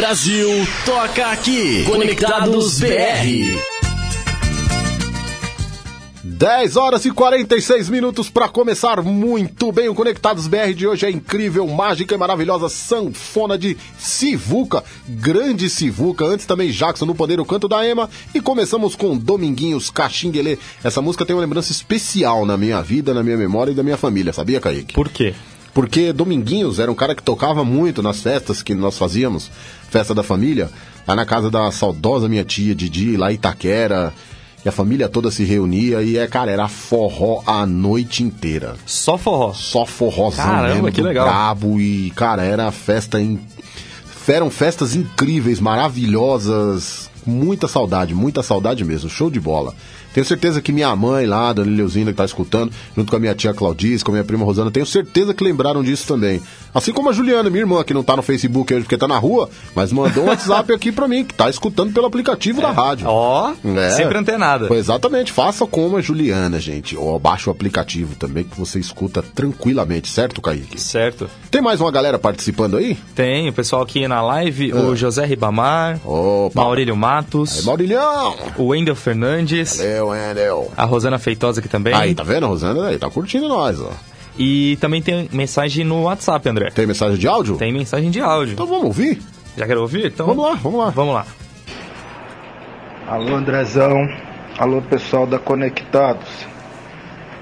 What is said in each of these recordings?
Brasil toca aqui. Conectados BR. 10 horas e 46 minutos para começar muito bem o Conectados BR de hoje. É incrível, mágica e maravilhosa sanfona de Sivuca, grande Sivuca. Antes também Jackson no Poder, o Canto da Ema. E começamos com Dominguinhos Caxinguelê. Essa música tem uma lembrança especial na minha vida, na minha memória e da minha família, sabia, Kaique? Por quê? Porque Dominguinhos era um cara que tocava muito nas festas que nós fazíamos, festa da família, lá na casa da saudosa minha tia Didi, lá em Itaquera. E a família toda se reunia e, é, cara, era forró a noite inteira. Só forró. Só forrózão Caramba, mesmo, que legal. brabo e, cara, era festa. Eram festas incríveis, maravilhosas, muita saudade, muita saudade mesmo, show de bola. Tenho certeza que minha mãe lá, Dona Leuzina, que tá escutando, junto com a minha tia Claudice, com a minha prima Rosana, tenho certeza que lembraram disso também. Assim como a Juliana, minha irmã, que não tá no Facebook hoje porque tá na rua, mas mandou um WhatsApp aqui pra mim, que tá escutando pelo aplicativo da rádio. Ó, É. sempre antenada. Foi exatamente, faça como a Juliana, gente. Ou baixa o aplicativo também, que você escuta tranquilamente, certo, Kaique? Certo. Tem mais uma galera participando aí? Tem o pessoal aqui na live, o José Ribamar, Ah. Opa! Maurílio Matos, Aí, Maurilhão! o Wendel Fernandes, Valeu, Wendel. a Rosana Feitosa aqui também. Aí, tá vendo, Rosana? Aí, tá curtindo nós, ó. E também tem mensagem no WhatsApp, André. Tem mensagem de áudio? Tem mensagem de áudio. Então vamos ouvir? Já quer ouvir? Então Vamos lá, vamos lá. Vamos lá. Alô Andrezão, alô pessoal da Conectados.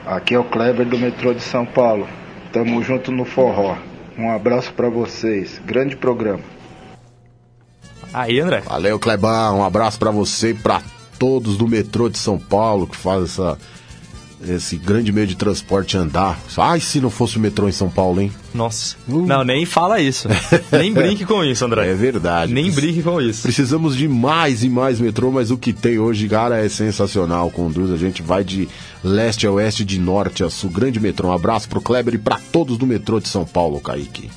Aqui é o Kleber do metrô de São Paulo. Tamo junto no forró. Um abraço pra vocês. Grande programa. Aí, André. Valeu, Clebão. Um abraço pra você e pra todos do metrô de São Paulo que faz essa, esse grande meio de transporte andar. Ai, se não fosse o metrô em São Paulo, hein? Nossa. Uh. Não, nem fala isso. nem brinque com isso, André. É verdade. Nem brinque com isso. Precisamos de mais e mais metrô, mas o que tem hoje, cara, é sensacional. Conduz, a gente vai de leste a oeste, de norte a sul. Grande metrô. Um abraço pro Kleber e pra todos do metrô de São Paulo, Kaique.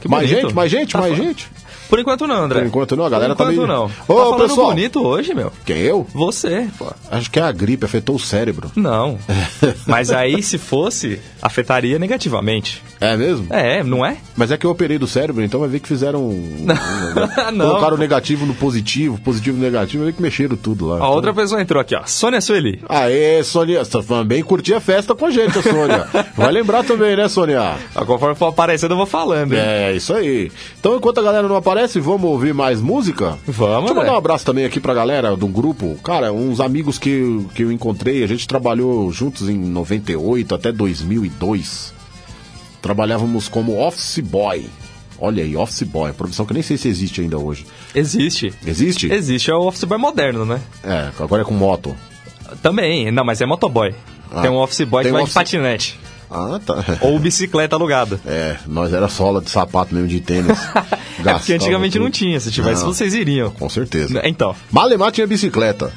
Que mais gente, mais gente, Tá mais fa- gente. Por enquanto não, André. Por enquanto não, a galera Por tá enquanto meio- não. Ô, tá pessoal. bonito hoje, meu. Quem eu? Você, pô. Acho que é a gripe, afetou o cérebro. Não. Mas aí, se fosse, afetaria negativamente. É mesmo? É, não é? Mas é que eu operei do cérebro, então vai ver que fizeram. Não. Colocaram o negativo no positivo, positivo no negativo, vai ver que mexeram tudo lá. A outra pessoa entrou aqui, ó. Sônia Sueli. Aê, Sônia, você também curtiu a festa com a gente, a Sônia. Vai lembrar também, né, Sônia? Ah, Conforme for aparecendo, eu vou falando. hein? É, isso aí. Então, enquanto a galera não aparece, vamos ouvir mais música? Vamos, Deixa eu mandar né? um abraço também aqui pra galera do grupo. Cara, uns amigos que, eu- que eu encontrei, a gente trabalhou juntos em 98 até 2002. Trabalhávamos como office boy. Olha aí, office boy, profissão que eu nem sei se existe ainda hoje. Existe. Existe? Existe, é o office boy moderno, né? É, agora é com moto. Também, não, mas é motoboy. Ah, tem um office boy que um vai office- de patinete. Ah, tá. Ou bicicleta alugada. É, nós era sola de sapato mesmo de tênis. É porque antigamente Gastava não tudo. tinha. Se tivesse, Não. vocês iriam. Com certeza. Então, Malemar tinha bicicleta.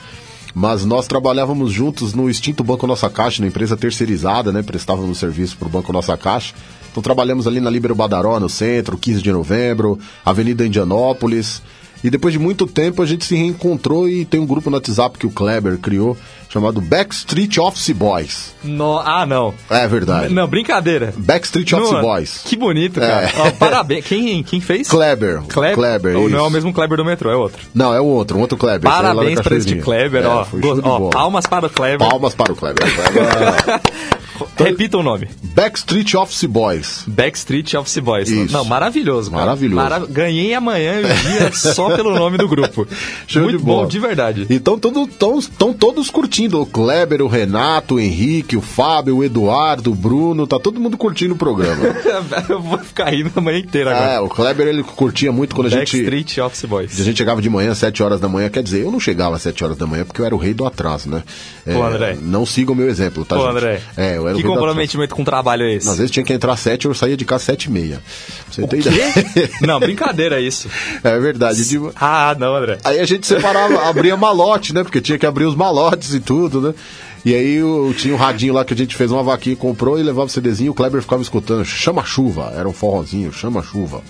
Mas nós trabalhávamos juntos no extinto Banco Nossa Caixa, na empresa terceirizada, né? Prestávamos serviço para o Banco Nossa Caixa. Então trabalhamos ali na Líbero Badaró, no centro, 15 de novembro, Avenida Indianópolis. E depois de muito tempo a gente se reencontrou e tem um grupo no WhatsApp que o Kleber criou, chamado Backstreet Office Boys. no... ah, não. É verdade. Não, brincadeira. Backstreet Office Não, Boys. Que bonito, cara. É. Ó, parabéns. Quem, quem fez? Kleber. Kleber. Kleber, Ou não é o mesmo Kleber do metrô, é outro. Não, é o outro, um outro Kleber. Parabéns pra este. Kleber, É, ó. Ó, palmas para o Kleber. Palmas para o Kleber. Kleber. Repita o nome. Backstreet Office Boys. Backstreet Office Boys. Isso. Não, maravilhoso, cara. Maravilhoso. Ganhei amanhã o dia só pelo nome do grupo. Show Muito de bom, bola. de verdade. Então estão todos curtindo. O Kleber, o Renato, o Henrique, o Fábio, o Eduardo, o Bruno. Tá todo mundo curtindo o programa. Eu vou ficar rindo a manhã inteira agora. é, o Kleber ele curtia muito quando a gente. Backstreet Office Boys. A gente chegava de manhã, 7 horas da manhã. Quer dizer, eu não chegava às 7 horas da manhã porque eu era o rei do atraso, né? É, Pô, André. Não sigam o meu exemplo, tá, Pô, gente? André. É, eu era o que comprometimento com o trabalho é esse? Às vezes tinha que entrar às 7 eu saía de casa às 7 e meia. Você tem ideia? Quê? Não, brincadeira isso. É verdade. De- Ah, não, André. Aí a gente separava, abria malote, né? Porque tinha que abrir os malotes e tudo, né? E aí o- tinha um radinho lá que a gente fez uma vaquinha, comprou e levava o CDzinho, o Kleber ficava escutando Chama-chuva, era um forrozinho, Chama-chuva.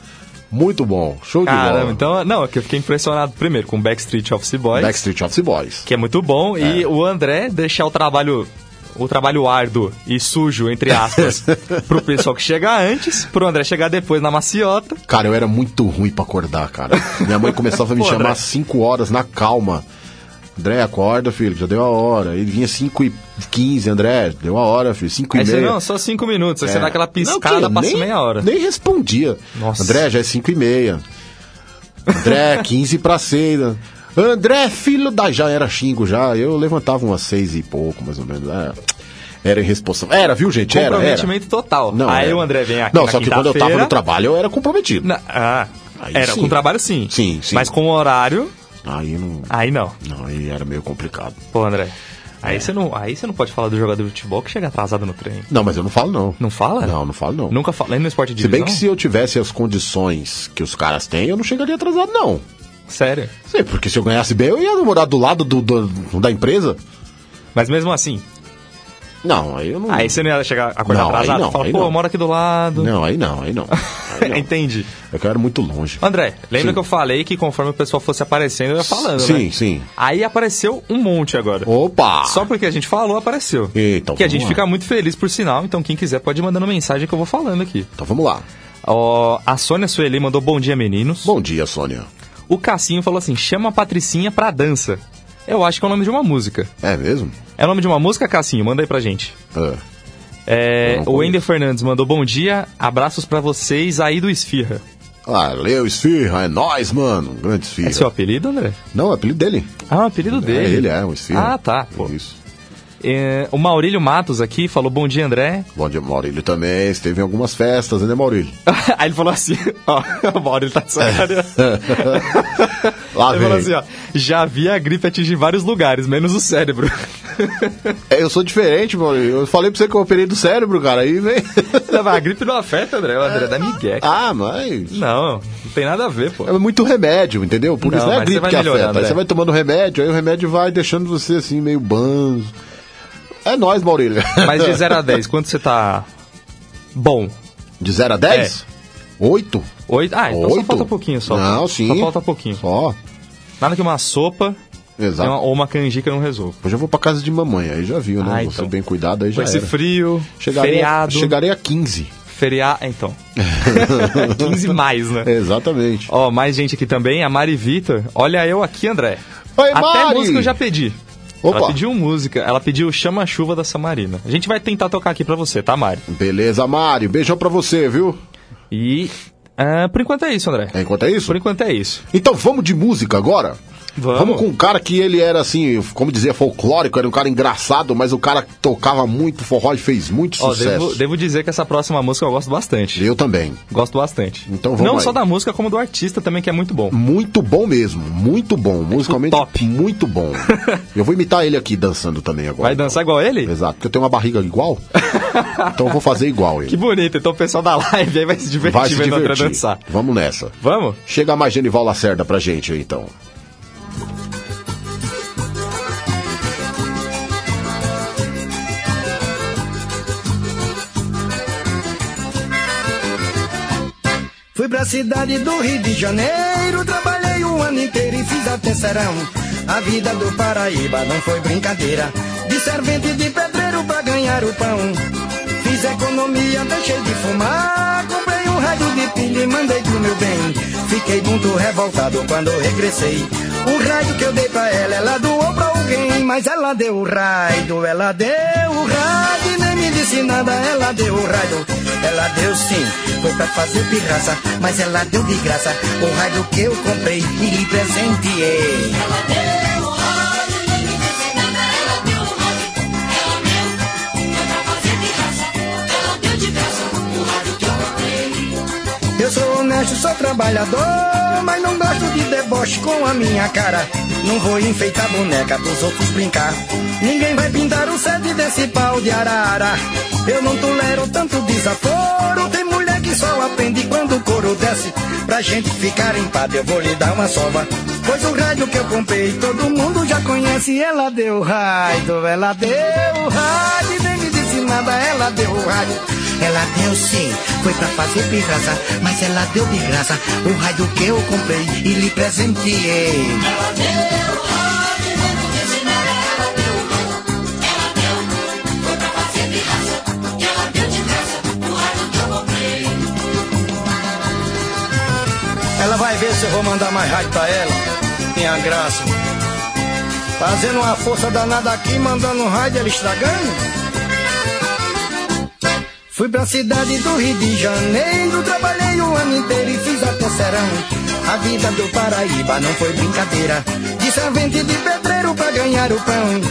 Muito bom, show de Caramba, bola. então, não, é que eu fiquei impressionado primeiro com Backstreet Office Boys, Backstreet Office Boys. que é muito bom, e o André deixar o trabalho o trabalho árduo e sujo, entre aspas, pro pessoal que chega antes, pro André chegar depois na maciota. Cara, eu era muito ruim pra acordar, cara. Minha mãe começava a me Pô, chamar às 5 horas na calma. André, acorda, filho, já deu a hora. Ele vinha 5 e 15, André, deu a hora, filho, 5 e Aí você, meia. não, só cinco minutos. Aí você É. dá aquela Não, piscada, que? passa nem, meia hora. Nem respondia. Nossa. André, já é 5 e meia. André, 15 pra 6. André, filho da... Já era xingo, já. Eu levantava umas 6 e pouco, mais ou menos. É, Era irresponsável. Era, viu, gente? Era, era. Comprometimento total. Não, aí era. o André vem aqui Não, só que quando eu tava no trabalho, eu era comprometido. Na- ah, Aí era sim. com trabalho sim. Sim, sim. Mas com o horário, Aí não... aí não. Não, aí era meio complicado. Pô, André. Aí É. você não, aí você não pode falar do jogador de futebol que chega atrasado no treino. Não, mas eu não falo, não. Não fala? Não, não falo, não. Nunca falei no esporte de Se bem divisão? que se eu tivesse as condições que os caras têm, eu não chegaria atrasado, não. Sério. Sim, porque se eu ganhasse bem, eu ia morar do lado do, do- da empresa. Mas mesmo assim, Não, aí eu não. aí você não ia chegar acordar Não, atrasado? não, Fala, aí pô, não. eu moro aqui do lado. Não, aí não, aí não. Aí não. Entendi. É que eu era muito longe. André, lembra Sim. que eu falei que conforme o pessoal fosse aparecendo, eu ia falando, Sim, né? sim. Aí apareceu um monte agora. Opa! Só porque a gente falou, apareceu. Então, que a gente lá. fica muito feliz por sinal, então quem quiser pode ir mandando mensagem que eu vou falando aqui. Então vamos lá. Ó, a Sônia Sueli mandou bom dia, meninos. Bom dia, Sônia. O Cassinho falou assim: chama a Patricinha pra dança. Eu acho que é o nome de uma música. É mesmo? É o nome de uma música, Cassinho? Manda aí pra gente. É. É, não o. Wender Fernandes mandou bom dia, abraços pra vocês aí do Esfirra. Ah, Leo Esfirra, é nóis, mano. Grande Esfirra. É seu apelido, André? Não, é apelido dele. Ah, o apelido dele. É, ele é, um Esfirra. Ah, tá. Pô. Isso. É, o Maurílio Matos aqui falou bom dia, André. Bom dia, Maurílio também. Esteve em algumas festas, né, Maurílio? aí ele falou assim: ó, o Maurílio tá de sacanagem. Lá Ele vem. falou assim: ó, já vi a gripe atingir vários lugares, menos o cérebro. É, eu sou diferente, Maurílio. Eu falei pra você que eu operei do cérebro, cara. Aí vem. Não, a gripe não afeta, André. O André é da Miguel. ah, mas. Não, não tem nada a ver, pô. É muito remédio, entendeu? Por Não, isso não é a gripe que afeta. Aí é. você vai tomando remédio, aí o remédio vai deixando você assim, meio banzo. É nóis, Maurílio. Mas de 0 a 10, quanto você tá bom? De 0 a 10? 8? Oito? Ah, então só falta pouquinho só. Não, sim. Só falta pouquinho. Só. Nada que uma sopa Exato. ou uma canjica não resolva. Hoje eu vou pra casa de mamãe, aí já viu, né? Ah, Você então. bem cuidado, aí Com já esse era. frio, Chegarei, feriado. chegarei a 15. Feriado. Então. 15 mais, né? Exatamente. Ó, mais gente aqui também, a Mari Vitor. Olha eu aqui, André. Oi, Até Mari! música eu já pedi. Opa. Ela pediu música. Ela pediu Chama Chuva da Samarina. A gente vai tentar tocar aqui pra você, tá, Mari? Beleza, Mário. Beijão pra você, viu? E. ah, por enquanto é isso, André. Enquanto é isso? Por enquanto é isso. Então vamos de música agora? Vamos. com um cara que ele era assim, como dizia, folclórico, era um cara engraçado, mas o cara tocava muito forró e fez muito Ó, sucesso. devo, devo dizer que essa próxima música eu gosto bastante. Eu também. Gosto bastante. Então vamos Não aí. só da música, como do artista também, que é muito bom. Muito bom mesmo, muito bom, musicalmente top. muito bom. eu vou imitar ele aqui dançando também agora. Vai dançar igual ele? Exato, porque eu tenho uma barriga igual, então eu vou fazer igual Que ele. bonito. Então o pessoal da live aí vai se divertir Vai se vendo divertir. dançar. Vamos nessa. Vamos? Chega mais Genival Lacerda pra gente aí, então. Fui pra cidade do Rio de Janeiro, trabalhei o ano inteiro e fiz até serão. A vida do Paraíba não foi brincadeira. De servente de pedreiro pra ganhar o pão. Fiz economia, deixei de fumar. Comprei um rádio de pilha e mandei pro meu bem. Fiquei muito revoltado quando regressei. O rádio que eu dei pra ela, ela doou pra alguém. Mas ela deu o raio, ela deu o rádio e nem me disse nada. Ela deu o rádio, ela deu sim. Foi pra fazer pirraça, mas ela deu de graça. O rádio que eu comprei e lhe presenteei. Eu sou honesto, sou trabalhador, mas não deboche com a minha cara. Não vou enfeitar boneca pros outros brincar. Ninguém vai pintar o sede desse pau de arara. Eu não tolero tanto desaforo. Tem mulher que só aprende quando o couro desce. Pra gente ficar em eu vou lhe dar uma sova. Pois o rádio que eu comprei, todo mundo já conhece. Ela deu rádio, ela deu rádio. e Nem me disse nada, ela deu rádio. Ela deu sim, foi pra fazer pirraça, mas ela deu de graça o raio que eu comprei e lhe presenteei. Ela deu Ela vai ver se eu vou mandar mais rádio pra ela. Minha graça. Fazendo uma força danada aqui, mandando um rádio, ela estragando. Fui pra cidade do Rio de Janeiro, trabalhei o ano inteiro e fiz até serão. A vida do Paraíba não foi brincadeira, de servente de pedreiro pra ganhar o pão.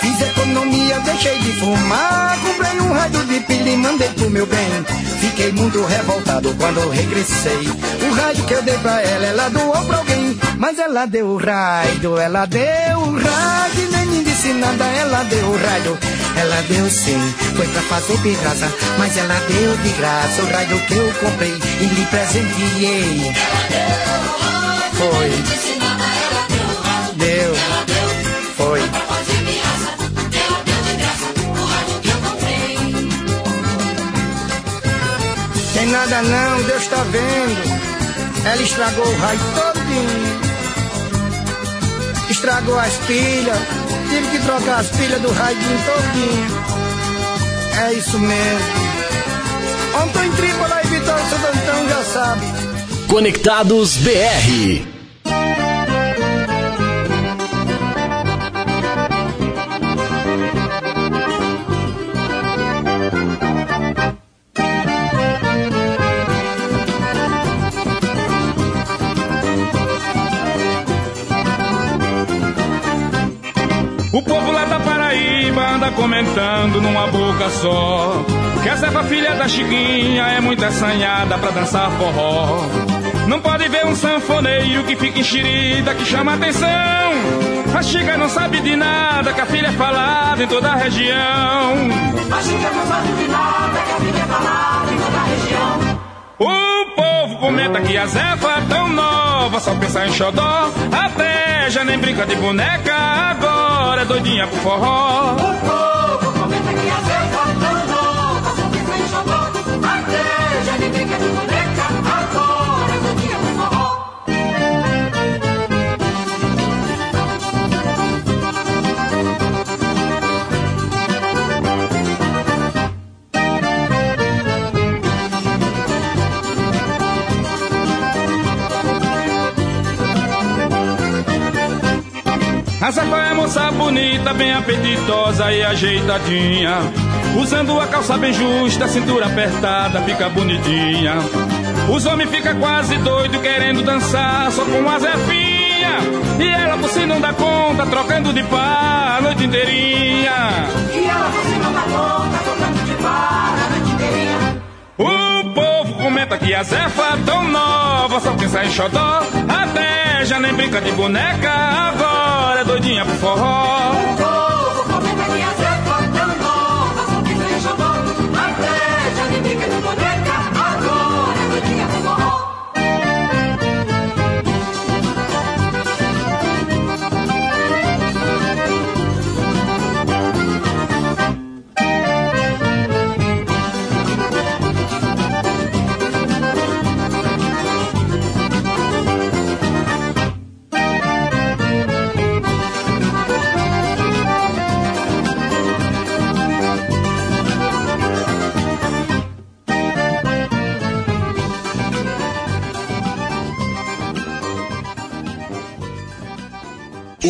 Fiz economia, deixei de fumar, comprei um rádio de pilha e mandei pro meu bem. Fiquei muito revoltado quando regressei. O rádio que eu dei pra ela, ela doou pra alguém. Mas ela deu o rádio, ela deu o rádio, nem me disse nada, ela deu o rádio. Ela deu sim, foi pra fazer pirraça, mas ela deu de graça o rádio que eu comprei e lhe presenteei. Foi. Deu. Foi. Tem nada não, Deus tá vendo. Ela estragou o raio todinho. Estragou as pilhas. Tive que trocar as pilhas do raio todinho. É isso mesmo. Ontem Trípola e Vitória Santo Antão já sabe. Conectados BR. Comentando numa boca só. Que a Zefa, filha da Chiquinha, é muito assanhada pra dançar forró. Não pode ver um sanfoneiro que fica enxerida, que chama atenção. A Chica não sabe de nada, que a filha é falada em toda a região. A Chica não sabe de nada, que a filha é falada em toda a região. O povo comenta que a Zefa é tão nova, só pensa em xodó. Até já nem brinca de boneca, agora é doidinha pro forró. O povo comenta que a Zefa é tão nova, só pensa em xodó. Até já nem brinca de boneca, A Zefa é moça bonita, bem apetitosa e ajeitadinha. Usando a calça bem justa, cintura apertada, fica bonitinha. Os homens ficam quase doidos querendo dançar só com a Zefinha. E ela por si não dá conta, trocando de par a noite inteirinha. E ela você não dá conta, tocando de bar a noite inteirinha. O povo comenta que a Zefa é tão nova, só pensa em xodó. Até já nem brinca de boneca, agora doidinha pro forró.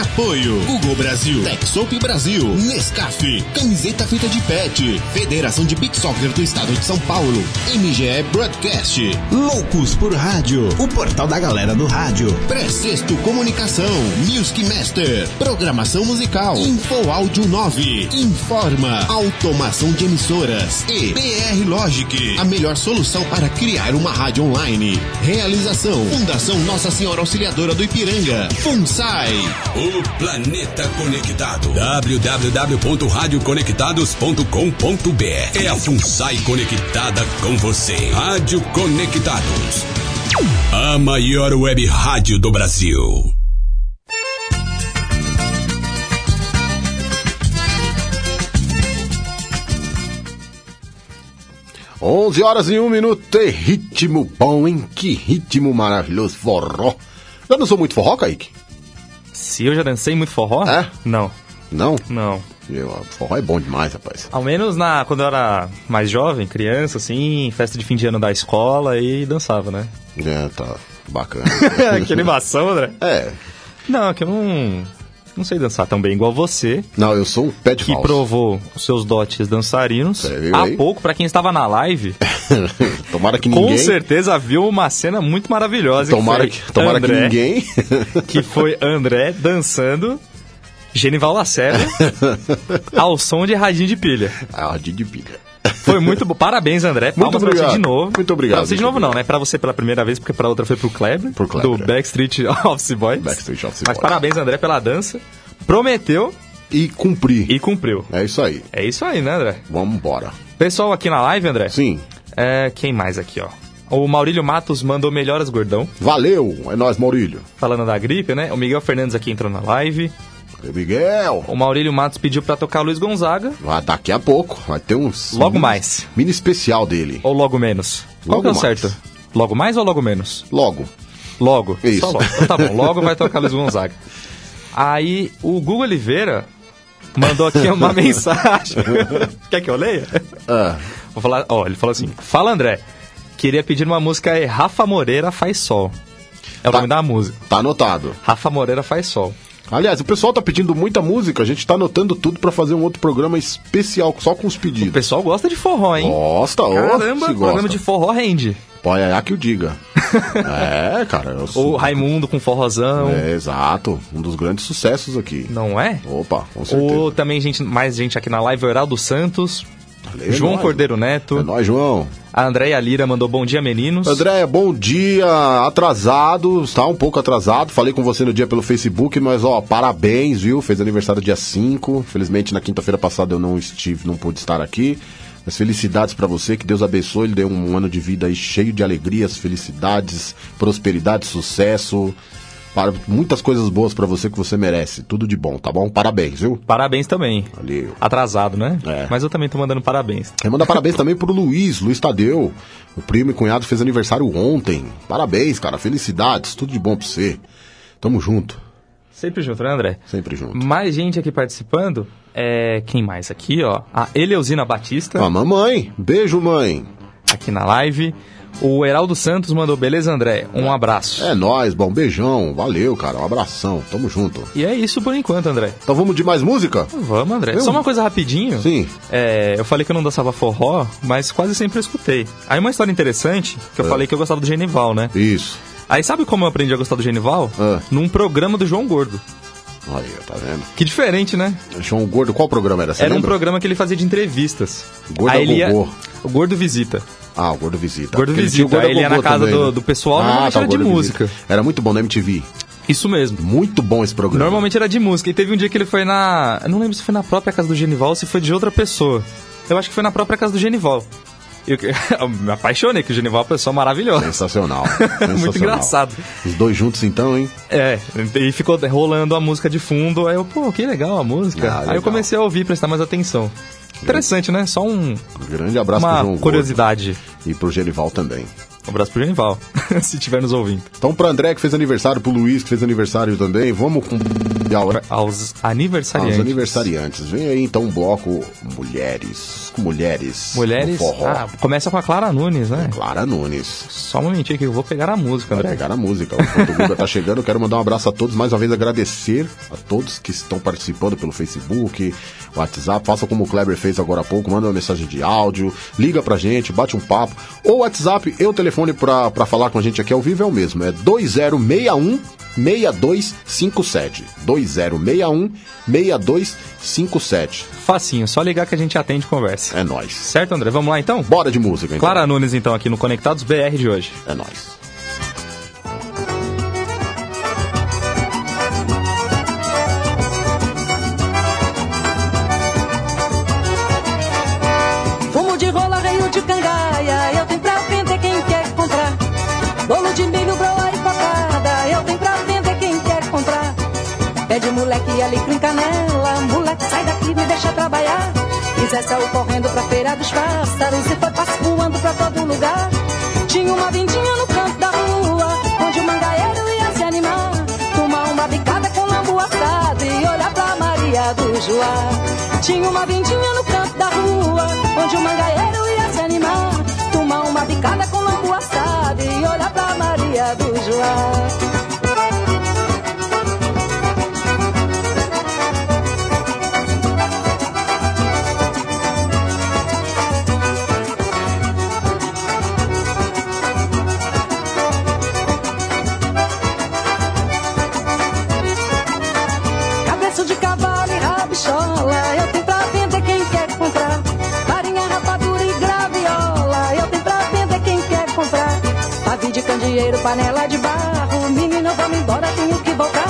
Apoio Google Brasil, TechSoup Brasil, Nescaf, Camiseta Feita de Pet, Federação de Beach Soccer do Estado de São Paulo, MGE Broadcast, Loucos por Rádio, o portal da galera do rádio, Precesto Comunicação, Music Master, Programação Musical, Info Áudio 9, Informa, Automação de Emissoras. E BR Logic, a melhor solução para criar uma rádio online. Realização, Fundação Nossa Senhora Auxiliadora do Ipiranga, FUNSAI. O planeta conectado. www.radioconectados.com.br É a FUNSAI conectada com você. Rádio Rádio Conectados. A maior web rádio do Brasil. Onze horas e um minuto e ritmo bom, hein? Que ritmo maravilhoso, forró. Já dançou muito forró, Kaique? Se eu já dancei muito forró? É? Não. Não? Não. Eu, forró é bom demais, rapaz. Ao menos na, quando eu era mais jovem, criança, assim, festa de fim de ano da escola e dançava, né? É, tá bacana. que animação, André. é. Não, é que eu não, não sei dançar tão bem igual você, Não, eu sou um pé de que falso. provou os seus dotes dançarinos. Viu Há aí? pouco, pra quem estava na live, Tomara que com ninguém... certeza viu uma cena muito maravilhosa. Tomara, que, que, tomara que André, ninguém... Que foi André dançando Genival Lacerda ao som de radinho de pilha. ah, de de pilha. Foi muito bom. Parabéns, André. Muito Palmas pra você obrigado. de novo. Muito obrigado, Pra você de novo não, obrigado. né? Pra você pela primeira vez, porque pra outra foi pro Kleber. Pro Kleber, Do é. Backstreet Office Boys. Backstreet Office Mas Boys. parabéns, André, pela dança. Prometeu E cumprir. e cumpriu. É isso aí. É isso aí, né, André? Vamos embora. Pessoal aqui na live, André. Sim. É, quem mais aqui, ó? O Maurílio Matos mandou melhoras, gordão. Valeu. É nóis, Maurílio. Falando da gripe, né? O Miguel Fernandes aqui entrou na live. Miguel. O Maurílio Matos pediu pra tocar Luiz Gonzaga. Vai, daqui a pouco. Vai ter uns... Logo mini- mais. Mini especial dele. Ou logo menos? Qual Logo que é o mais. certo? Logo mais ou logo menos? Logo. Logo. Isso. Só logo. Então tá bom. Logo vai tocar Luiz Gonzaga. Aí o Google Oliveira mandou aqui uma mensagem. Quer que eu leia? Ah, Vou falar. Ó, ele falou assim: Fala André, queria pedir uma música aí. Rafa Moreira faz sol. É o Tá. nome da música. tá anotado. Rafa Moreira faz sol. Aliás, o pessoal tá pedindo muita música. A gente tá anotando tudo pra fazer um outro programa especial só com os O pedidos. pessoal gosta de forró, hein? Gosta, Caramba, se programa gosta. de forró rende. Pode é que o diga. é, cara. Eu O. Raimundo com forrozão. É, exato. Um dos grandes sucessos aqui. Não é? Opa, com certeza. Ou também gente, mais gente aqui na live, o Heraldo Santos, Valeu, João nóis. Cordeiro Neto, É nóis, João. a Andréia Lira mandou bom dia, meninos. André, bom dia. Atrasado, está um pouco atrasado. Falei com você no dia pelo Facebook, mas ó, parabéns, viu? Fez aniversário dia 5. Felizmente na quinta-feira passada eu não estive, não pude estar aqui. Mas felicidades pra você, que Deus abençoe, ele dê um ano de vida aí cheio de alegrias, felicidades, prosperidade, sucesso. Para muitas coisas boas pra você que você merece. Tudo de bom, tá bom? Parabéns, viu? Parabéns também. Valeu. Atrasado, né? É. Mas eu também tô mandando parabéns. Quero mandar parabéns também pro Luiz, Luiz Tadeu. O primo e cunhado fez aniversário ontem. Parabéns, cara. Felicidades. Tudo de bom pra você. Tamo junto. Sempre junto, né, André? Sempre junto. Mais gente aqui participando. É, quem mais aqui, ó? A Eleusina Batista, A mamãe. Beijo, mãe. aqui na live. O Heraldo Santos mandou, beleza, André? Um abraço. É nóis, bom. Beijão. Valeu, cara. Um abração. Tamo junto. E é isso por enquanto, André. Então vamos de mais música? Vamos, André. Eu- Só uma coisa rapidinho. Sim. É, eu falei que eu não dançava forró, mas quase sempre eu escutei. Aí uma história interessante, que eu É. falei que eu gostava do Genival, né? Isso. Aí sabe como eu aprendi a gostar do Genival? É. Num programa do João Gordo. Aí, tá vendo? Que diferente, né? João Gordo, qual programa era? Você Era um lembra? programa que ele fazia de entrevistas. Gordo Aí ele ia... Gogô. O Gordo Visita. Ah, o Gordo Visita. Gordo Porque ele Visita. Aí ele ia na casa também, do, né? do pessoal, Ah, normalmente tá, era de Gordo música. Visita. Era muito bom na MTV. Isso mesmo. Muito bom esse programa. Normalmente era de música. E teve um dia que ele foi na. Eu não lembro se foi na própria casa do Genival ou se foi de outra pessoa. Eu acho que foi na própria casa do Genival. Eu, eu me apaixonei, que o Genival é uma pessoa maravilhosa. Sensacional. Muito Sensacional. engraçado. Os dois juntos então, hein? É, e ficou rolando a música de fundo. Aí eu, pô, que legal a música. Ah, aí legal. eu comecei a ouvir, prestar mais atenção. Interessante, né? Só um, grande abraço pro uma João Gordo. curiosidade. E pro Genival também. Um abraço pro Genival, se estiver nos ouvindo. Então, pro André que fez aniversário, pro Luiz que fez aniversário também, vamos com Aos aniversariantes. aos aniversariantes. Vem aí então um bloco Mulheres. Mulheres. Mulheres. Ah, começa com a Clara Nunes, né? Clara Nunes. Só um momentinho que eu vou pegar a música, Vai André. pegar a música. Enquanto o Guga tá chegando, quero mandar um abraço a todos. Mais uma vez agradecer a todos que estão participando pelo Facebook, WhatsApp. Faça como o Kleber fez agora há pouco. Manda uma mensagem de áudio, liga pra gente, bate um papo. Ou WhatsApp e o telefone pra, pra falar com a gente aqui ao vivo é o mesmo. É 2061 6257. 2061 6257. Facinho, só ligar que a gente atende e conversa. É nóis. Certo, André? Vamos lá então? Bora de música, então. Clara Nunes, então, aqui no Conectados BR de hoje. É nóis. Pede moleque ali com canela, moleque sai daqui, me deixa trabalhar. E Zé saiu correndo pra feira dos pássaros e foi passo voando pra todo lugar. Tinha uma vindinha no canto da rua, onde o mangaeiro ia se animar. Tomar uma bicada com lambu assado e olhar pra Maria do Joá. Tinha uma vindinha no canto da rua, onde o mangaeiro ia se animar. Tomar uma bicada com lambu assado e olhar pra Maria do Joá. Candeeiro, panela de barro, menino, vamos embora, tenho que voltar.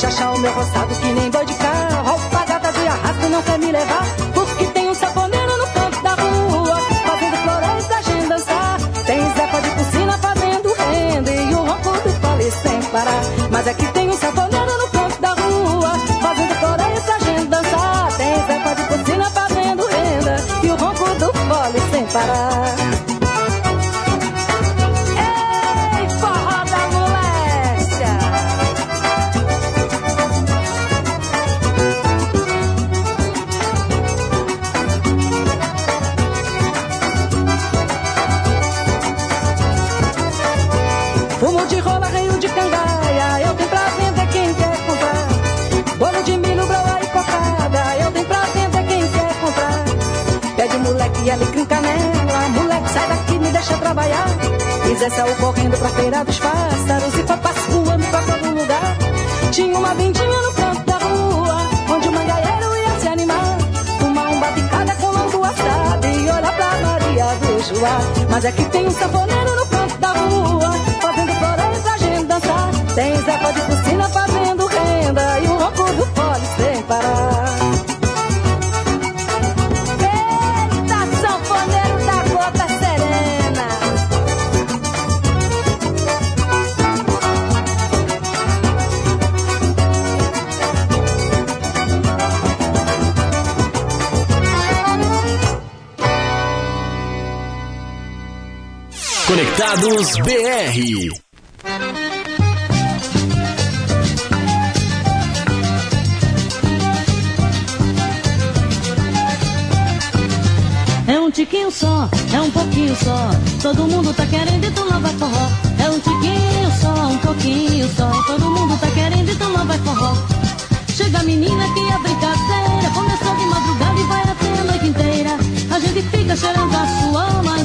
Chachar o meu roçado que nem boi de carro, alpagata de arrasto não quer me levar. Porque tem um saponeiro no canto da rua, fazendo florais pra gente dançar. Tem Zefa de piscina fazendo renda e o ronco do fole sem parar. Mas aqui tem um saponeiro no canto da rua, fazendo florais pra gente dançar. Tem Zefa de piscina fazendo renda e o ronco do fole sem parar. Zé saiu correndo pra feira dos pássaros e passo voando pra todo lugar. Tinha uma vindinha no canto da rua, onde o mangaeiro ia se animar. Tomar um batucada com lambu assado e olhar pra Maria do Joá. Mas é que tem um sanfoneiro no canto da rua, fazendo florais pra gente dançar. Tem Zefa de Conectados BR. É um tiquinho só, é um pouquinho só. Todo mundo tá querendo então lá vai forró. É um tiquinho só, um pouquinho só. Todo mundo tá querendo então lá vai forró. Chega a menina que a brincadeira começou de madrugada e vai até a noite inteira. A gente fica cheirando a suor, mas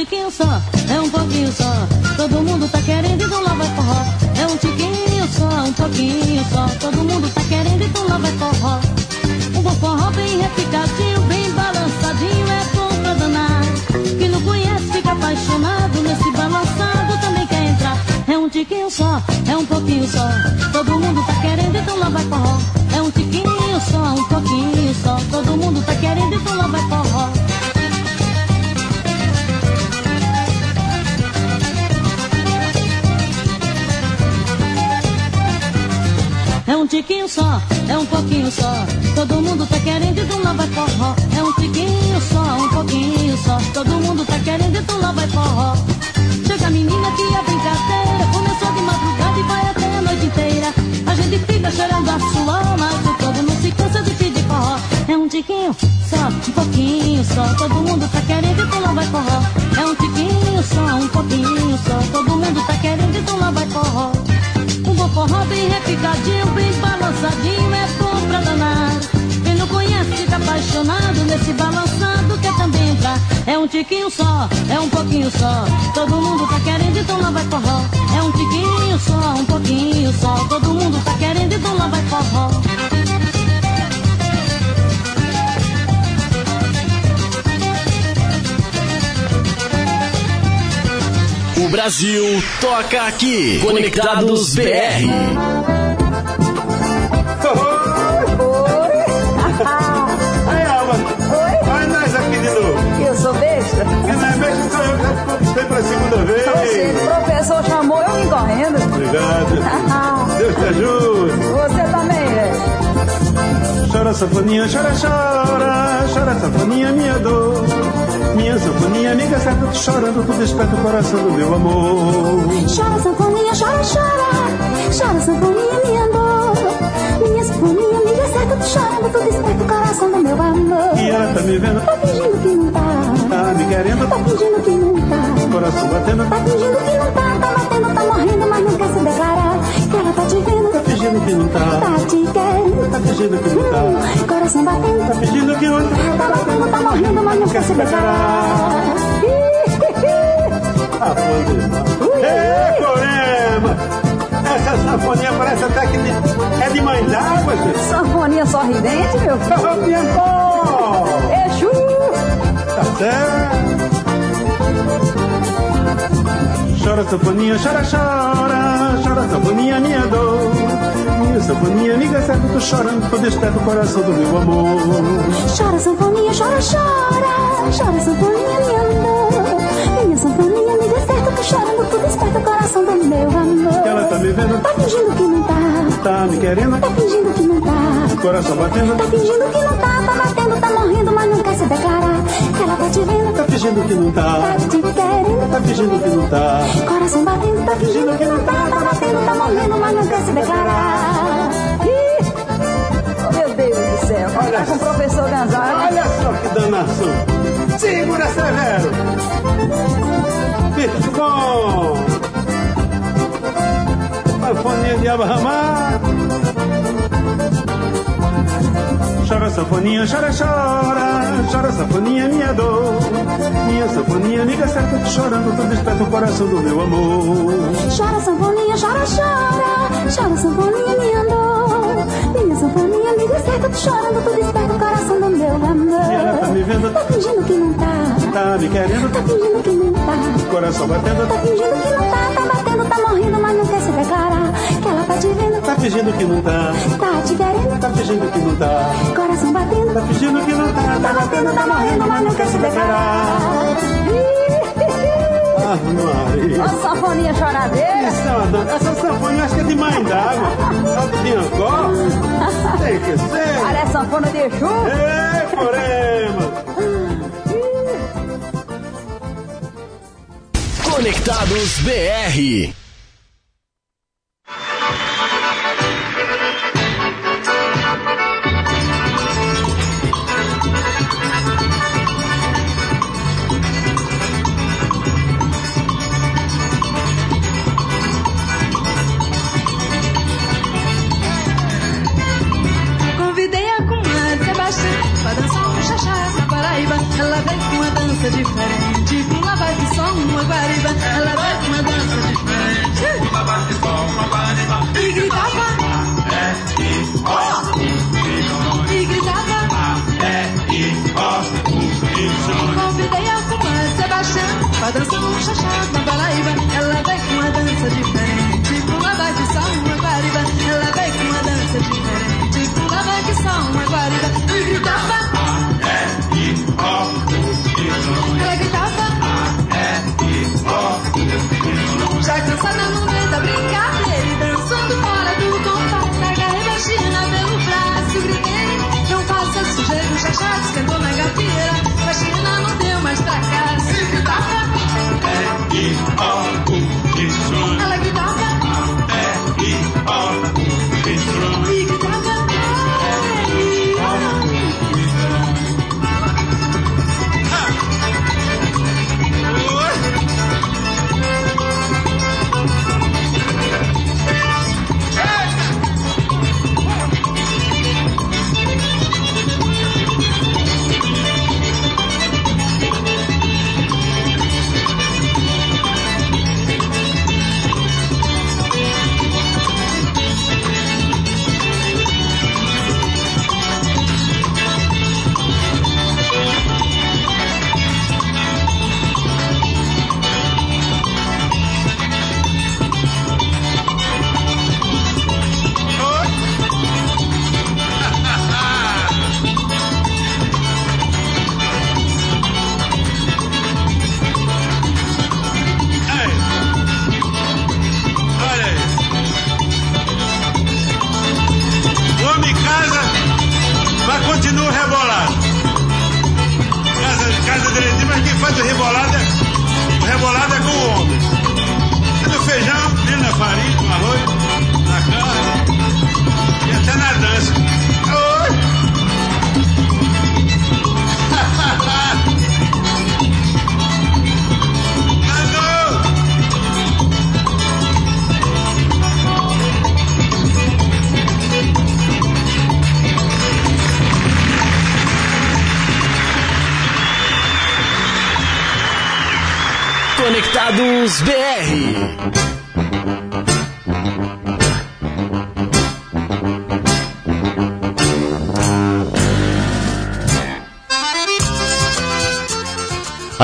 tiquinho só, é um pouquinho só. Todo mundo tá querendo então lá vai forró. É um tiquinho só, um pouquinho só. Todo mundo tá querendo então lá vai forró. Um bom forró bem repicadinho, bem balançadinho, é bom pra danar. Quem não conhece fica apaixonado, nesse balançado também quer entrar. É um tiquinho só, é um pouquinho só. Todo mundo tá querendo, então lá vai forró. É um tiquinho só, um pouquinho só. Todo mundo tá querendo, então lá vai forró. É um tiquinho só, é um pouquinho só. Todo mundo tá querendo, então lá vai forró. É um tiquinho só, um pouquinho só. Todo mundo tá querendo, então lá vai forró. Chega a menina que a brincadeira começou de madrugada e vai até a noite inteira. A gente fica chorando a suor, mas o povo não se cansa de pedir forró. É um tiquinho só, um pouquinho só. Todo mundo tá querendo, então lá vai forró. É um tiquinho só, um pouquinho só. Todo mundo tá querendo, então lá vai forró. Um bom forró bem repicadinho, bem balançadinho, é bom pra danar. Quem não conhece fica apaixonado nesse balançado, quer também entrar. É um tiquinho só, é um pouquinho só. Todo mundo tá querendo, então lá vai forró. É um tiquinho só, um pouquinho só. Todo mundo tá querendo, então lá vai forró. O Brasil toca aqui. Conectados BR. Aí, Alma. Oi? Olha nós aqui de novo. Eu sou besta? Quem não é besta sou eu, já conquistei pela segunda vez. Oxe, o professor chamou eu vim correndo. Obrigado. Deus te ajude. Você também, é. A senhora sanfoninha, chora, chora, chora, sanfoninha, minha dor. Minha sanfoninha, amiga certa, tô chorando, tu desperta o coração do meu amor. Chora, sanfoninha, chora, chora. Chora, sanfoninha, minha dor. Minha sanfoninha, amiga certa, tô chorando, tu desperta o coração do meu amor. E ela tá me vendo, Tá fingindo que não tá. tá me querendo, Tá fingindo que não tá. coração batendo, Tá fingindo que não tá. Tá batendo, tá morrendo, mas não quer se declarar. Que ela tá te vendo. Tá fingindo que não tá, Tá te querendo. tá fingindo que não tá, Hum, Coração batendo. tá fingindo que não tá. Tá batendo, tá morrendo, mas não quer se declarar. Ah, Ê. Corema! Essa sanfoninha parece até que de- é de mãe d'água, gente. Sanfoninha sorridente, meu filho. Ô, Biancó! Exu. Tá certo. Chora, sanfoninha, chora, chora. Chora, sanfoninha, minha dor. Minha sanfoninha, amiga certa, tô chorando, tô desperta o coração do meu amor. Chora, sanfoninha, chora, chora. Chora, sanfoninha, minha dor. Minha sanfoninha, amiga certa, tô chorando, tu desperta o coração do meu amor. Ela tá me vendo, Tá fingindo que não tá. tá me querendo, Tá fingindo que não tá. coração batendo, Tá fingindo que não tá. Tá batendo, tá morrendo, mas não quer se declarar. Tá tá fingindo que não Tá tá, te querendo. tá fingindo que não tá. Coração batendo, tá fingindo que não tá. Tá batendo, tá morrendo, mas não quer se declarar. Ih. Meu Deus do céu. Olha Tá com o professor Gonzaga. Olha só que danação. Segura, Severo. Bicho bom. Sanfoninha de abarramar. Chora, sanfoninha, chora, chora. Chora, sanfoninha, minha dor. Minha sanfoninha, amiga certa, tô chorando, tô desperta o coração do meu amor. Chora, sanfoninha, chora, chora. Chora, sanfoninha, minha dor. Minha sanfoninha, amiga certa, tô chorando, tu desperta o coração do meu E ela tá amor. me vendo, Tá fingindo que não tá. Tá me querendo, Tá fingindo que não tá. coração batendo, Tá fingindo que não tá. Tá batendo, tá morrendo, mas não quer se declarar. Que ela tá te vendo. tá fingindo que não tá, Tá te querendo. tá fingindo que não tá, Coração batendo. tá fingindo que não tá, Tá batendo, tá morrendo, mas não quer se declarar. Ah, Maria. Ó, sanfoninha choradeira. Isso é Essa sanfona eu acho que é de mãe d'água. Tá de Biancó? Tem que ser. Parece sanfona de Exu. Ei, Corema! Conectados BR.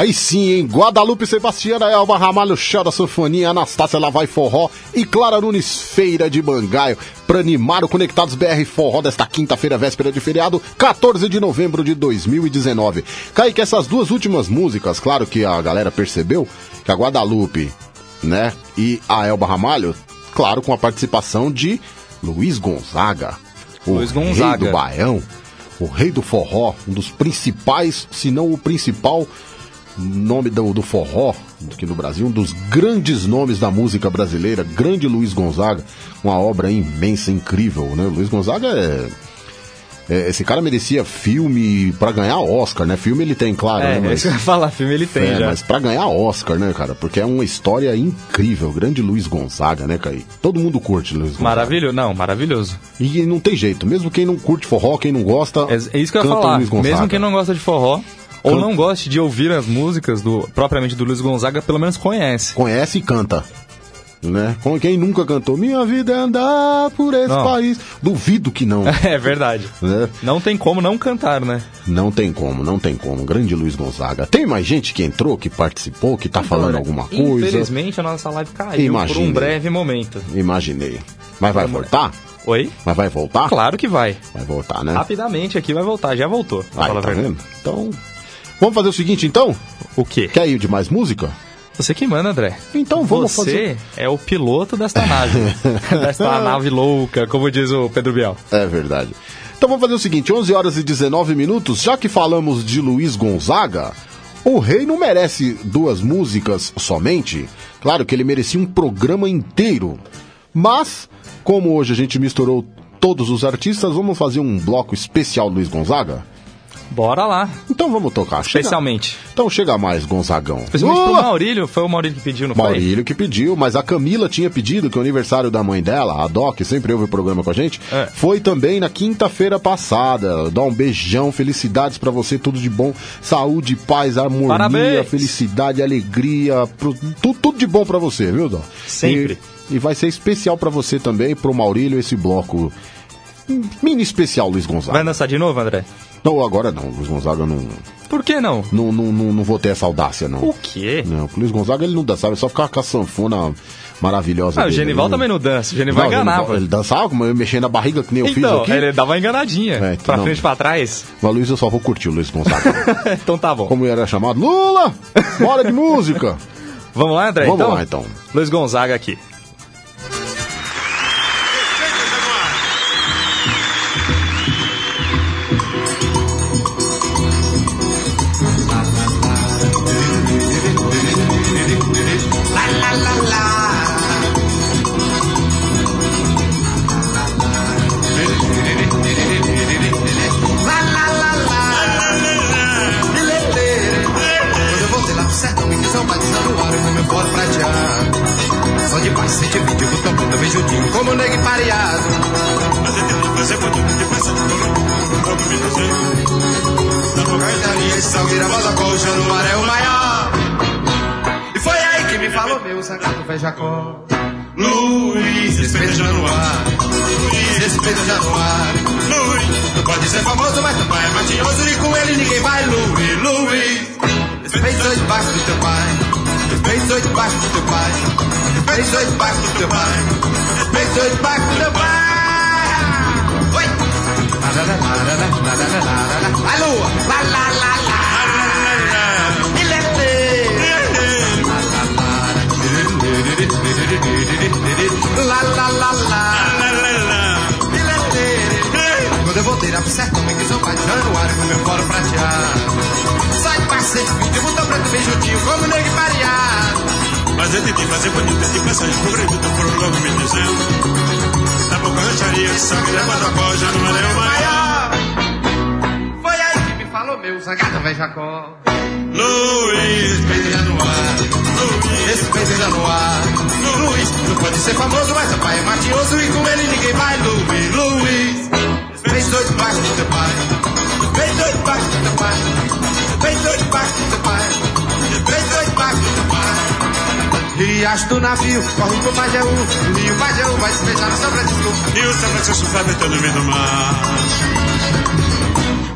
Aí sim, hein? Guadalupe Sebastiana, Elba Ramalho, Chora Sanfonia, Anastácia Lavai Forró e Clara Nunes Feira de Bangaio para animar o Conectados BR Forró desta quinta-feira, véspera de feriado, 14 de novembro de 2019. Kaique, essas duas últimas músicas, claro que a galera percebeu que a Guadalupe, né, e a Elba Ramalho, claro, com a participação de Luiz Gonzaga, o Luiz rei Gonzaga. do Baião, o rei do forró, um dos principais, se não o principal nome do, do forró aqui no Brasil, um dos grandes nomes da música brasileira, grande Luiz Gonzaga, uma obra imensa, incrível, né? Luiz Gonzaga é, é- esse cara merecia filme pra ganhar Oscar, né? Filme ele tem, claro, É, né? é ia falar, filme ele tem é, já. Mas pra ganhar Oscar, né, cara? Porque é uma história incrível, grande Luiz Gonzaga, né, Caí? Todo mundo curte Luiz Gonzaga. Maravilhoso, não, maravilhoso. E não tem jeito, mesmo quem não curte forró, quem não gosta, É isso que eu ia falar. Luiz Gonzaga. Mesmo quem não gosta de forró, ou não goste de ouvir as músicas do propriamente do Luiz Gonzaga, pelo menos conhece. conhece e canta. Né? Com quem nunca cantou Minha vida é andar por esse Não. país. Duvido que não. É verdade. né? Não tem como não cantar, né? Não tem como, não tem como. Grande Luiz Gonzaga. Tem mais gente que entrou, que participou, que tá falando alguma coisa? Infelizmente a nossa live caiu Imagine. por um breve momento. Imaginei. Mas vai voltar? Oi? Mas vai voltar? Claro que vai. Vai voltar, né? Rapidamente aqui vai voltar, já voltou. a tá vendo? Então, vamos fazer o seguinte, então? O quê? Quer ir de mais música? Você que manda, André. Então vamos Você fazer... é o piloto desta nave. desta nave louca, como diz o Pedro Bial. É verdade. Então vamos fazer o seguinte, 11 horas e 19 minutos, já que falamos de Luiz Gonzaga, o rei não merece duas músicas somente. Claro que ele merecia um programa inteiro. Mas, como hoje a gente misturou todos os artistas, vamos fazer um bloco especial Luiz Gonzaga? Bora lá. Então vamos tocar. Chega- Especialmente. Então chega mais, Gonzagão. Especialmente pro Boa! Maurílio. Foi o Maurílio que pediu, não foi? Maurílio que pediu, mas a Camila tinha pedido que o aniversário da mãe dela, a Doc, que sempre ouve o programa com a gente, É. foi também na quinta-feira passada. Dá um beijão, felicidades pra você, tudo de bom, saúde, paz, harmonia, Parabéns. felicidade, alegria, pro- tu- tudo de bom pra você, viu, Dó? Sempre. E, e vai ser especial pra você também, pro Maurílio, esse bloco mini especial, Luiz Gonzaga. Vai dançar de novo, André? Não, agora não, Luiz Gonzaga não, Por que não? não, não, não, não vou ter essa audácia, não. O quê? Não, o Luiz Gonzaga ele não dançava, ele só ficava com a sanfona maravilhosa. Ah, o dele. Genival Ele também não dança. O Genival Não, enganava. Ele dançava, como eu mexendo na barriga, que nem eu fiz Então, aqui. ele dava uma enganadinha. É, então pra não. frente e pra trás. Mas Luiz, eu só vou curtir o Luiz Gonzaga. então tá bom. como ele era chamado? Lula! Bora de música! Vamos lá, André? Vamos então? lá, então. Luiz Gonzaga aqui. Do navio, corre pro Majaú. O rio Majaú vai se beijar no São Francisco. E o São Francisco vai bater no meio do mar.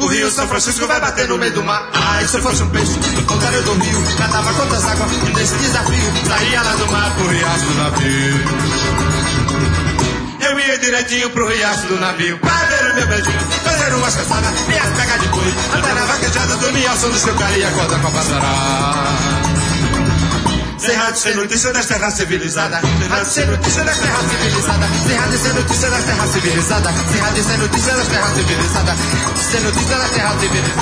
O rio São Francisco vai bater no meio do mar. Ai, se eu fosse um peixe, no contrário do rio, nadava contra as águas. E nesse desafio, saía lá do mar pro riacho do navio. Eu ia direitinho pro riacho do navio, pra ver o meu beijinho, fazer umas caçadas, e as pegas de boi, andar na vaquejada, dormir ao som do seu cara e acordar com a passarada. Cerrado sem notícia das terras civilizadas. Cerrado sem notícia das terras civilizadas. Cerrado sem notícia das terras civilizadas. Cerrado sem notícia das terras civilizadas. Sem notícia das terras civilizadas.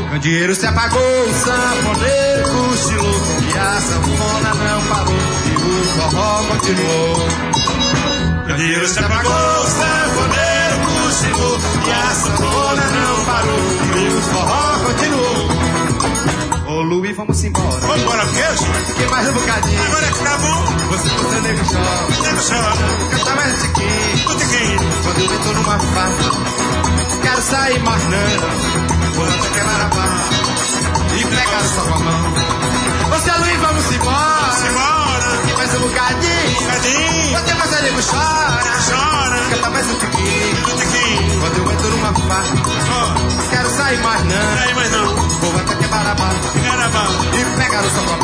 O candeeiro se apagou, o sanfoneiro cochilou. E a sanfona não parou. E o forró continuou. O candeeiro se apagou, o sanfoneiro cochilou. E a sanfona não parou. E o forró continuou. Ô Luiz, vamos embora. Vamos embora o quê, senhor? Fiquei mais um bocadinho. Agora é que tá bom. Você seu nego chora. Nego chora. Cantar mais um tiquinho. Um tiquinho. Quando eu entro numa farra, quero sair mais não. Vou até quebrar a barra e pegar só com a mão. Você, Luiz, vamos embora. Vamos embora. Fiquei mais um bocadinho. Um bocadinho. Você com seu nego chora. Chora. Cantar mais um tiquinho. Um tiquinho. Quando eu entro numa farra, oh. Sair mais não. Sair mais não. Vou até quebrar a barra. e pegar o mão.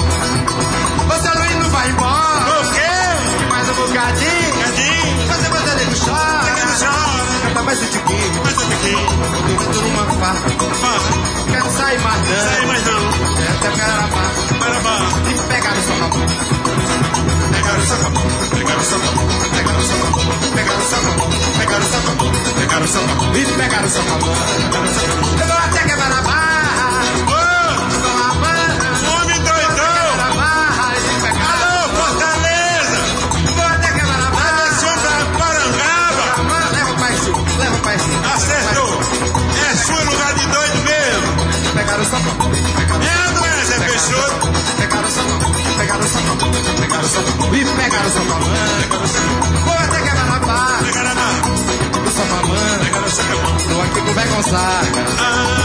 Você, Luiz, não vai embora. O quê? Mais um bocadinho. Bocadinho. Você, você, nego chora. Nego chora. Cantar mais um tiquinho. Mais um tiquinho. Quando eu entro numa farra, Farra. quero sair mais não. Sair mais não. Quero até pegar a barra. e pegar o mão. Pegar o sacão. Pegar o sacão. Pegar o só com a mão. Pegar o só com a mão. Pegar o só com a mão. Pegar o só com a mão. E pegar o só com a mão. Eu vou até quebrar a barra. Homem doidão. Alô, Fortaleza. Vou até quebrar a barra. Atenção pra Porangaba. Leva pra isso. Leva pra isso. Acertou. É sua lugar de doido mesmo. Pegar o só com a mão. É, não é, Zé Peixoto? O só com a mão. E pegar o só com a mão. Vou até quebrar a barra. Pegar a barra. O só com a mão. Pegar o sacão. Tô aqui com o Bé Ah.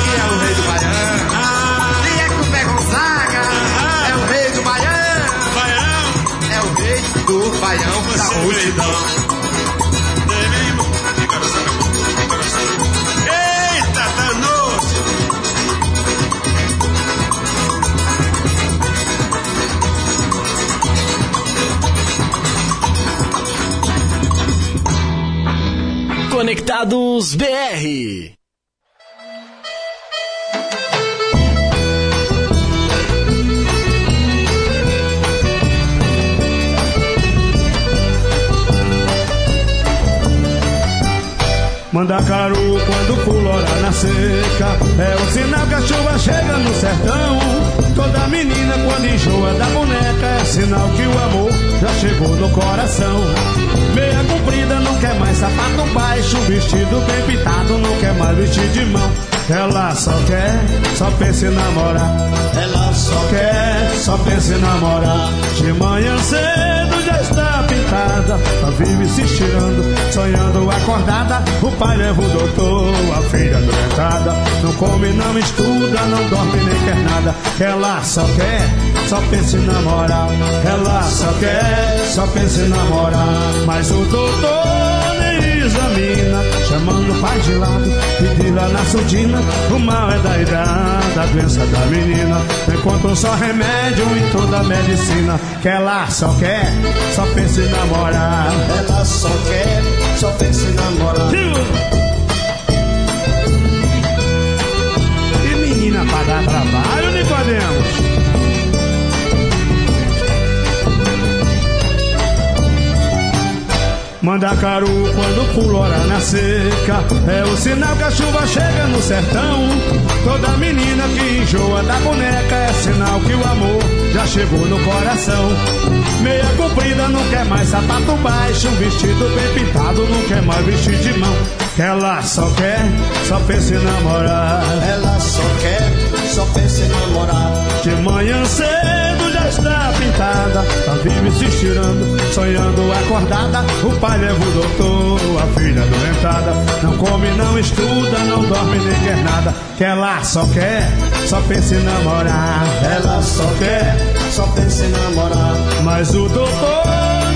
Conectados BR. Mandacaru quando fulora na seca É o sinal chuva chega no sertão. Toda menina quando enjoa da boneca É sinal que o amor já chegou no coração. Meia comprida não quer mais sapato baixo Vestido bem pintado não quer mais vestir de mão. Ela só quer, só pensa em namorar. Ela só quer, só pensa em namorar. De manhã cedo já está pintada Ela vive se estirando, sonhando acordada. O pai leva o doutor, a filha doentada Não come, não estuda, não dorme nem quer nada. Ela só quer, só pensa em namorar. Ela só quer, só pensa em namorar. Mas o doutor examina Chamando o pai de lado, pedir lá na surdina O mal é da idade, a doença da menina. Encontram só remédio em toda a medicina Que ela só quer, só pensa em namorar. Ela só quer, só pensa em namorar. E menina pra dar trabalho, Mandacaru quando pulora na seca. É o sinal que a chuva chega no sertão. Toda menina que enjoa da boneca É sinal que o amor já chegou no coração. Meia comprida não quer mais sapato baixo Vestido bem pintado não quer mais vestir de mão. Ela só quer, só pensa em namorar. Ela só quer, só pensa em namorar. De manhã cedo está pintada Tá vive se estirando, sonhando acordada. O pai leva o doutor, a filha doentada Não come, não estuda, não dorme nem quer nada. Que ela só quer, só pensa em namorar. Ela só quer, só pensa em namorar. Mas o doutor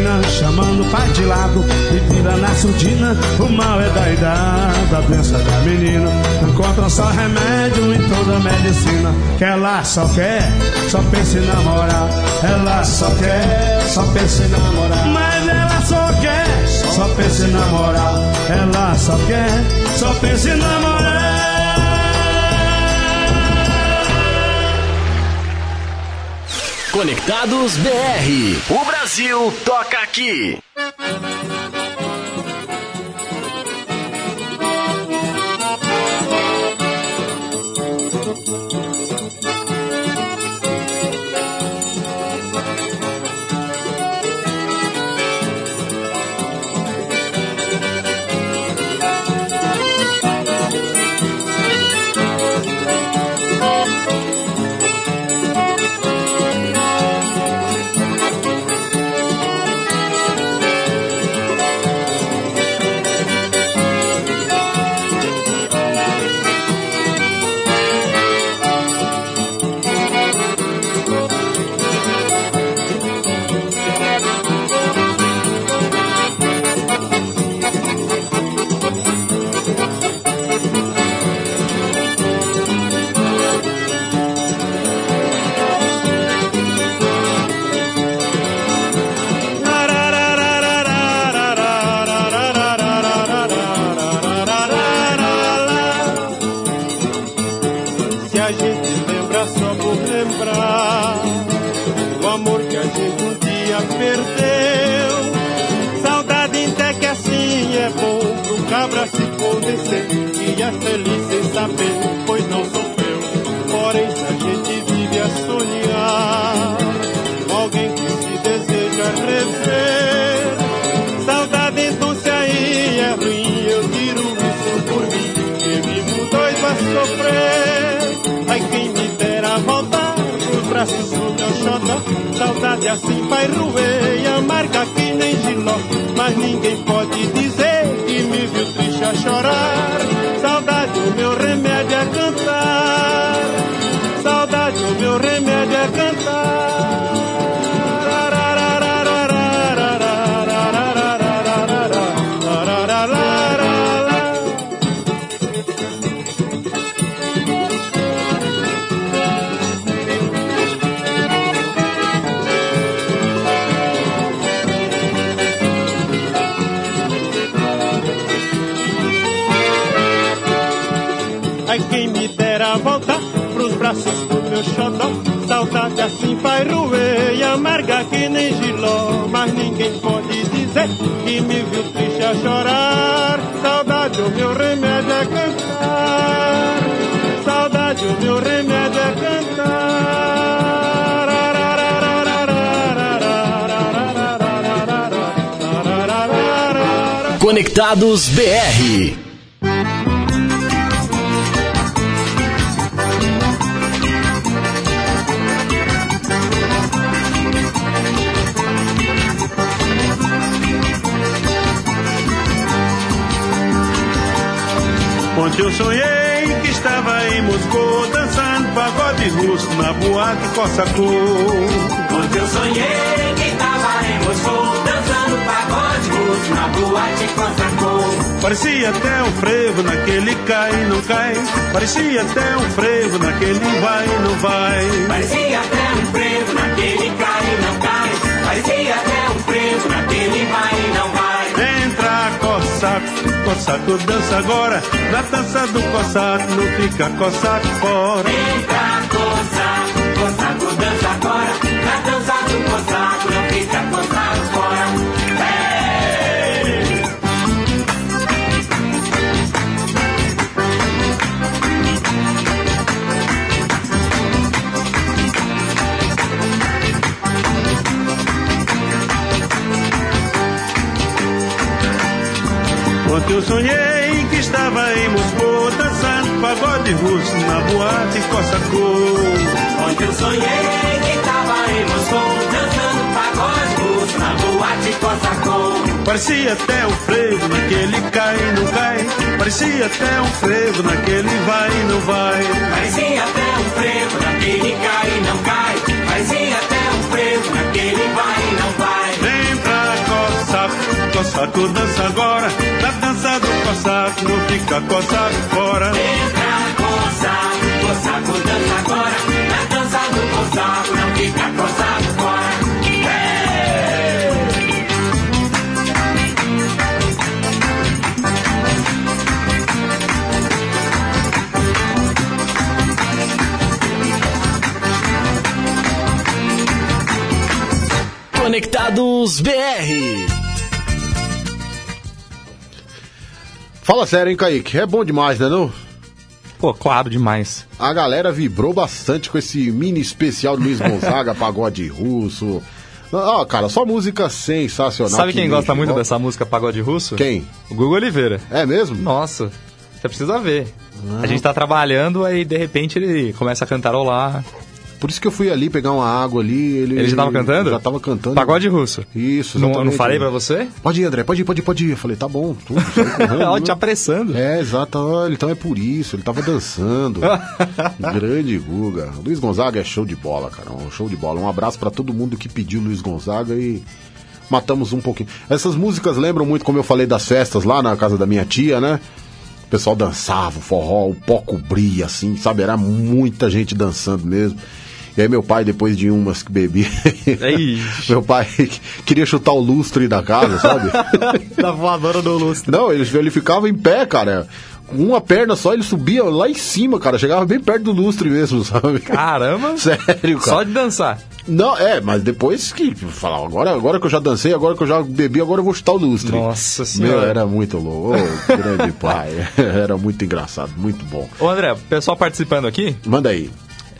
examina Chamando o pai de lado. Tira na surdina O mal é da idade, a doença da menina Encontra só remédio em toda a medicina. Que ela só quer, só pensa em namorar. Ela só quer, só pensa em namorar. Mas ela só quer, só pensa em namorar. Ela só quer, só pensa em namorar Conectados BR. O Brasil toca aqui. Saber, pois não sofreu. Porém, a gente vive a sonhar alguém que se deseja rever, saudade então se aí é ruim, eu tiro isso por mim, que vivo dois vai sofrer. Ai, quem me dera voltar pros braços do meu xodó, saudade assim vai roer e amarga que nem giló, mas ninguém pode dizer que me viu triste a chorar. Saudade, o meu remédio é cantar. E amarga que nem giló. Mas ninguém pode dizer que me viu triste a chorar. Saudade, o meu remédio é cantar. Saudade, o meu remédio é cantar. Conectados BR. Eu sonhei que estava em Moscou dançando pagode russo na boate Cossacô. Ontem eu sonhei que estava em Moscou dançando pagode russo na boate Cossacô. Parecia até um frevo naquele cai não cai. Parecia até um frevo naquele vai e não vai. Parecia até um frevo naquele cai não cai. Parecia até um frevo naquele vai e não vai. Entra Cossaco, Cossaco dança agora. Na dança do Cossaco não fica Cossaco fora. Ontem eu sonhei que estava em Moscou dançando pagode russo na boate Cossacô. Ontem eu sonhei que estava em Moscou dançando pagode russo na boate Cossacô. Parecia até um frevo naquele cai e não cai. Parecia até um frevo naquele vai e não vai. Parecia até um frevo naquele cai e não cai. Parecia até Cossaco, dança agora. Na dança do Cossaco, não fica Cossaco fora. Vem pra Cossaco, Cossaco dança agora. Na dança do Cossaco, não fica Cossaco fora. Conectados BR. Fala sério, hein, Kaique? É bom demais, né, não? Pô, claro, demais. A galera vibrou bastante com esse mini especial do Luiz Gonzaga, pagode russo. Ah, cara, só música sensacional. Sabe que quem gosta muito dessa música pagode russo? Quem? O Gugu Oliveira. É mesmo? Nossa, você precisa ver. A gente tá trabalhando, aí de repente ele começa a cantarolar. Por isso que eu fui ali pegar uma água ali. Ele, Ele já tava cantando? Já tava cantando. Pagode russo. Isso, Não, exatamente. não falei pra você? Pode ir, André, pode ir, pode ir, pode ir. Eu falei, tá bom, tudo. correndo, né? te apressando. É, exato. Olha, Então é por isso, ele tava dançando. Grande Guga. Luiz Gonzaga é show de bola, cara. Um show de bola. Um abraço pra todo mundo que pediu Luiz Gonzaga e matamos um pouquinho. Essas músicas lembram muito, como eu falei, das festas lá na casa da minha tia, né? O pessoal dançava, o forró, o pó cobria, assim, sabe? Era muita gente dançando mesmo. E aí meu pai, depois de umas que bebia, meu pai queria chutar o lustre da casa, sabe? da voadora do lustre. Não, ele, ele ficava em pé, cara. Com uma perna só, ele subia lá em cima, cara. Chegava bem perto do lustre mesmo, sabe? Caramba! Sério, cara. Só de dançar. Não, é, mas depois que falar, agora, agora que eu já dancei, agora que eu já bebi, agora eu vou chutar o lustre. Nossa senhora. Meu, era muito louco. Ô, grande pai. Era muito engraçado, muito bom. Ô André, pessoal participando aqui. Manda aí.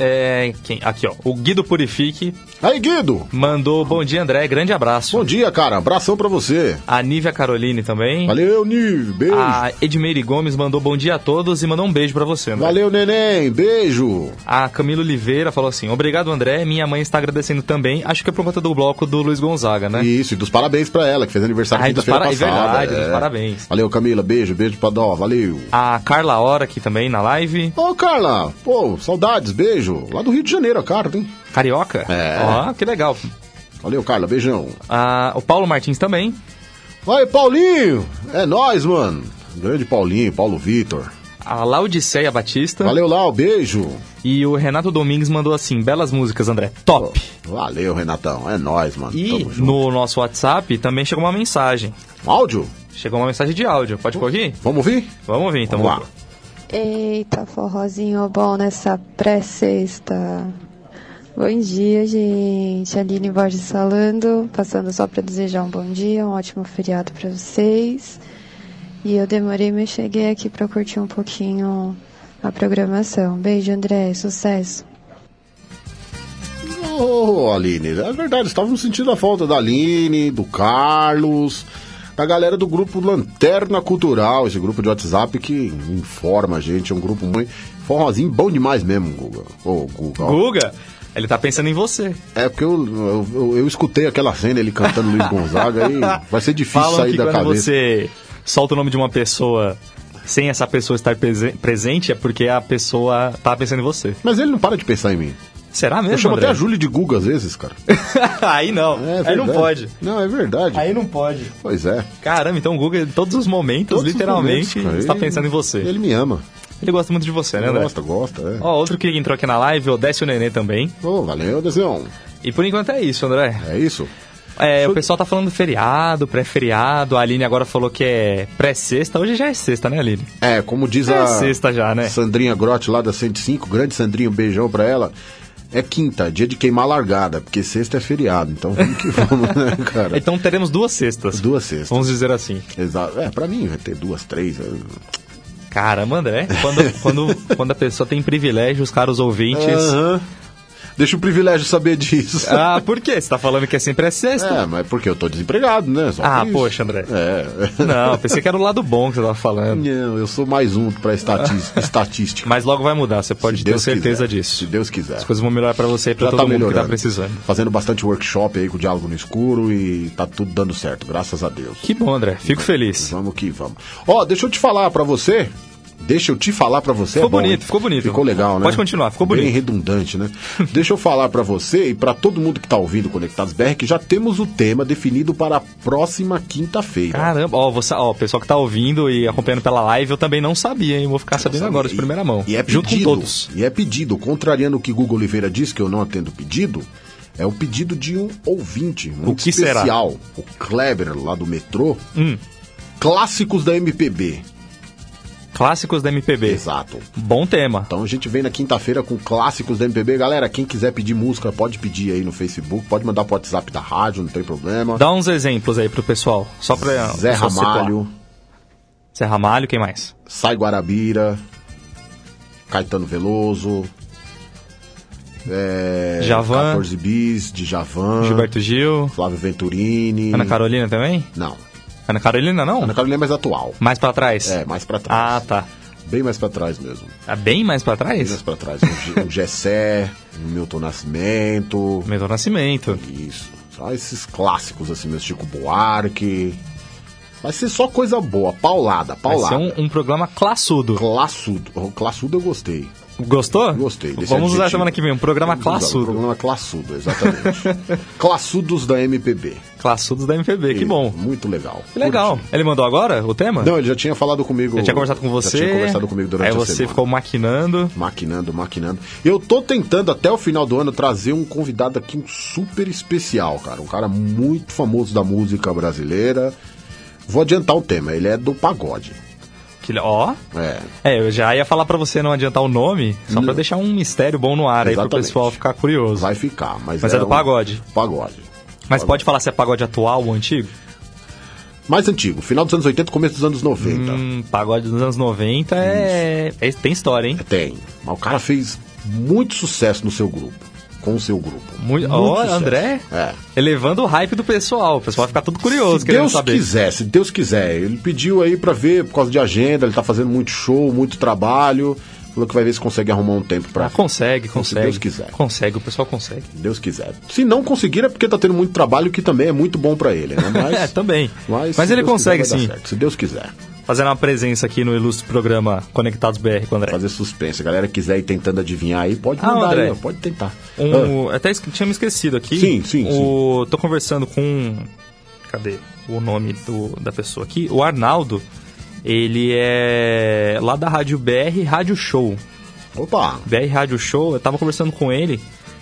É, quem? Aqui, ó. O Guido Purifique. Aí, Guido! Mandou bom dia, André. Grande abraço. Bom dia, cara. Abração pra você. A Nívia Caroline também. Valeu, Nive. Beijo. A Edmeire Gomes mandou bom dia a todos e mandou um beijo pra você, André. Valeu, neném. Beijo. A Camila Oliveira falou assim: Obrigado, André. Minha mãe está agradecendo também. Acho que é por conta do bloco do Luiz Gonzaga, né? Isso, e dos parabéns pra ela, que fez aniversário quinta-feira para- é passada. verdade, dos parabéns. Valeu, Camila. Beijo, beijo pra Dó. Valeu. A Carla Hora aqui também na live. Ô, Carla. Pô, saudades. Beijo. Lá do Rio de Janeiro, a carta, hein? Carioca? É. Ó, que legal. Valeu, Carla. Beijão. Ah, o Paulo Martins também. Vai, Paulinho. É nóis, mano. Grande Paulinho, Paulo Vitor. A Laudiceia Batista. Valeu, Lau. Beijo. E o Renato Domingues mandou assim: belas músicas, André. Top. Valeu, Renatão. É nóis, mano. E no nosso WhatsApp também chegou uma mensagem. Áudio? Chegou uma mensagem de áudio. Pode ouvir? Vamos ouvir? Vamos ouvir, então. Vamos lá. Eita, forrozinho bom nessa pré-sexta. Bom dia, gente. Aline Borges falando, passando só para desejar um bom dia, um ótimo feriado para vocês. E eu demorei, mas cheguei aqui para curtir um pouquinho a programação. Beijo, André. Sucesso. Ô, Aline, é verdade, estávamos sentindo a falta da Aline, do Carlos, da galera do grupo Lanterna Cultural, esse grupo de WhatsApp que informa a gente, é um grupo muito forrozinho bom demais mesmo, Guga. Ô, Guga. ó. Guga, ele tá pensando em você. É porque eu, eu, eu- eu escutei aquela cena, ele cantando Luiz Gonzaga, aí vai ser difícil Falam sair que da quando cabeça. você solta o nome de uma pessoa sem essa pessoa estar prese- presente, é porque a pessoa tá pensando em você. Mas ele não para de pensar em mim. Será mesmo? Eu chamo André? até a Júlia de Guga às vezes, cara. Aí não. É aí não pode. Não, é verdade. Aí não pode. Pois é. Caramba, então o Google, em todos os momentos, Todos os literalmente, momentos, cara. está pensando em você. Ele me ama. Ele gosta muito de você, né, André? Gosta, gosta, é. Ó, outro que entrou aqui na live, o Décio Nenê também. Ô, valeu, Desenho. E por enquanto é isso, André. É isso? É, o pessoal tá falando feriado, pré-feriado. A Aline agora falou que é pré-sexta. Hoje já é sexta, né, Aline? É, como diz É a sexta já, né? Sandrinha Grotti lá da 105, grande Sandrinha, um beijão pra ela. É quinta, dia de queimar largada, porque sexta é feriado, então vamos que vamos, né, cara? Então teremos duas sextas. Duas sextas. Vamos dizer assim. Exato. É, pra mim vai ter duas, três. é. Caramba, André. Quando, quando, quando a pessoa tem privilégio, os caros ouvintes. Aham. Deixa o privilégio saber disso. Ah, por quê? Você tá falando que é sempre é sexta? É, mas porque eu tô desempregado, né? Só Ah, poxa, André. É. Não, pensei que era o lado bom que você tava falando. Não, eu sou mais um pra estatística. Mas logo vai mudar, você pode ter certeza quiser. disso. Se Deus quiser. As coisas vão melhorar pra você e pra Já todo tá mundo que tá melhorando. precisando. Fazendo bastante workshop aí com o Diálogo no Escuro e tá tudo dando certo, graças a Deus. Que bom, André. Fico feliz. Vamos que vamos. Ó, deixa eu te falar pra você. Deixa eu te falar pra você. Ficou é bom, bonito, hein? ficou bonito. Ficou legal, né? Pode continuar, ficou Bem bonito. redundante, né? Deixa eu falar pra você e pra todo mundo que tá ouvindo Conectados BR que já temos o tema definido para a próxima quinta-feira. Caramba, ó, você, ó, o pessoal que tá ouvindo e acompanhando pela live, eu também não sabia, hein? Vou ficar sabendo agora de primeira mão. E é junto pedido, com todos. E é pedido, contrariando o que Google Oliveira disse, que eu não atendo pedido, é o pedido de um ouvinte, muito O que será? especial. O Kleber, lá do metrô. Hum. Clássicos da MPB. Clássicos da MPB. Exato. Bom tema. Então a gente vem na quinta-feira com clássicos da MPB. Galera, quem quiser pedir música, pode pedir aí no Facebook, pode mandar pro WhatsApp da rádio, não tem problema. Dá uns exemplos aí pro pessoal, só pra... Zé só situar. Ramalho, Zé Ramalho, quem mais? Sai Guarabira, Caetano Veloso, é, Javan. 14 bis, de Javan, Gilberto Gil. Flávio Venturini. Ana Carolina também? Não. Ana Carolina não? Ana Carolina é mais atual. Mais pra trás? É, mais pra trás. Ah, tá. Bem mais pra trás mesmo. Tá bem mais pra Bem trás? mais pra trás. Ge- um Gessé, um Milton Nascimento. Milton Nascimento. Isso. Só esses clássicos assim mesmo, Chico Buarque. Vai ser só coisa boa, paulada, Vai ser paulada. um, um programa classudo. Classudo. O Classudo eu gostei. Gostou? Gostei. Vamos usar adjetivo. semana que vem, um programa Vamos usar, classudo. Um programa classudo, exatamente. Classudos da MPB. Classudos da MPB, que bom. Muito legal. Que legal. Ele mandou agora o tema? Não, ele já tinha falado comigo. Já tinha conversado com você. Já tinha conversado comigo durante Aí a você semana. ficou maquinando. Maquinando, maquinando. Eu tô tentando até o final do ano trazer um convidado aqui um super especial, cara. Um cara muito famoso da música brasileira. Vou adiantar o tema, ele é do pagode. Que, ó. É. É, eu já ia falar pra você não adiantar o nome, só pra deixar um mistério bom no ar aí pro Exatamente. pessoal ficar curioso. Vai ficar, mas, Mas é do um- pagode. Pagode. Mas pode falar se é pagode atual ou antigo? Mais antigo, final dos anos 80, começo dos anos 90. Hum, pagode dos anos 90 é... é- tem história, hein? Tem. Mas o cara fez muito sucesso no seu grupo. Com o seu grupo. Muito... Ó, sucesso. André, É. elevando o hype do pessoal. O pessoal vai ficar tudo curioso se querendo Deus saber. quiser, se Deus quiser. Ele pediu aí pra ver, por causa de agenda, ele tá fazendo muito show, muito trabalho. Falou que vai ver se consegue arrumar um tempo pra. Ah, consegue, consegue. Se Deus quiser. Consegue, o pessoal consegue. Se Deus quiser. Se não conseguir é porque tá tendo muito trabalho, que também é muito bom pra ele, né? Mas, é, também. mas, Mas ele Deus consegue quiser, sim. Se Deus quiser. Fazendo uma presença aqui no ilustre programa Conectados BR com o André. Fazer suspense. Se a galera quiser ir tentando adivinhar aí, pode Ah, mandar André. aí, pode tentar. Um, Até esque- tinha me esquecido aqui. Sim, sim, o, Tô conversando com. Cadê o nome do, da pessoa aqui? O Arnaldo. Ele é lá da Rádio BR Rádio Show. Opa! BR Rádio Show, eu tava conversando com ele.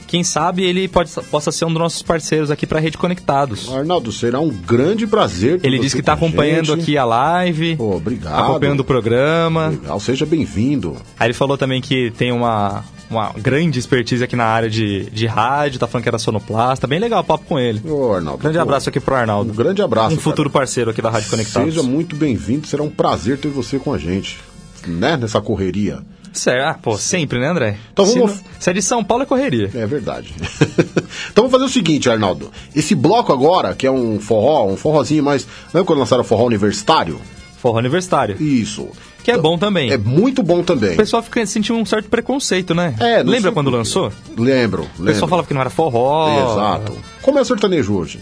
Quem sabe ele pode, possa ser um dos nossos parceiros aqui pra Rede Conectados. Arnaldo, será um grande prazer. ter Ele disse que tá a acompanhando gente. aqui a live. obrigado. Acompanhando o programa. Legal, seja bem-vindo. Aí ele falou também que tem uma, uma grande expertise aqui na área de, de rádio, tá falando que era sonoplasta. Bem legal o papo com ele. Ô, Arnaldo. Grande pô, abraço aqui pro Arnaldo. Um grande abraço. Um cara. futuro parceiro aqui da Rádio Conectados. Seja muito bem-vindo, será um prazer ter você com a gente. Né? Nessa correria. Certo, ah, pô, sempre, né, André? Então se, vamos- não- se é de São Paulo, é correria. É verdade. então vamos fazer o seguinte, Arnaldo. Esse bloco agora, que é um forró, um forrozinho mais. Lembra quando lançaram o forró universitário? Forró aniversário. Isso. Que é bom também. É muito bom também. O pessoal fica sentindo um certo preconceito, né? É, Lembra sei quando lançou? Lembro, O lembro. pessoal falava que não era forró. Exato. Como é o sertanejo hoje?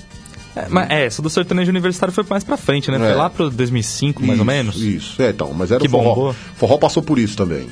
É, mas é, essa do sertanejo universitário foi mais pra frente, né? Foi É. lá pro 2005, mais ou Isso, menos. Isso, é, então. Mas era Que o forró. bombou. Forró passou por isso também.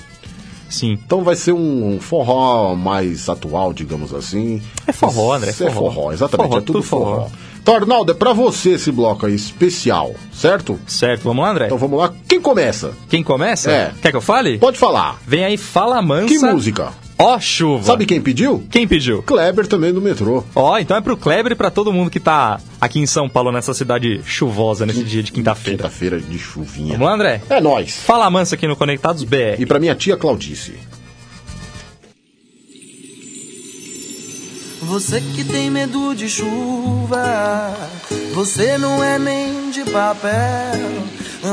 Sim. Então vai ser um forró mais atual, digamos assim. É forró, André, É forró, forró. exatamente. Forró, é tudo tudo forró. forró. Então, Arnaldo, é pra você esse bloco aí, especial, certo? Certo, vamos lá, André? Então vamos lá. Quem começa? Quem começa? É. Quer que eu fale? Pode falar. Vem aí Fala Mansa. Que música? Ó chuva. Sabe quem pediu? Quem pediu? Kleber também do metrô. Ó, então é pro Kleber e pra todo mundo que tá aqui em São Paulo, nessa cidade chuvosa, nesse dia de quinta-feira. Quinta-feira de chuvinha. Vamos lá, André? É nóis. Fala Mansa aqui no Conectados BR. E pra minha tia Claudice. Você que tem medo de chuva, você não é nem de papel,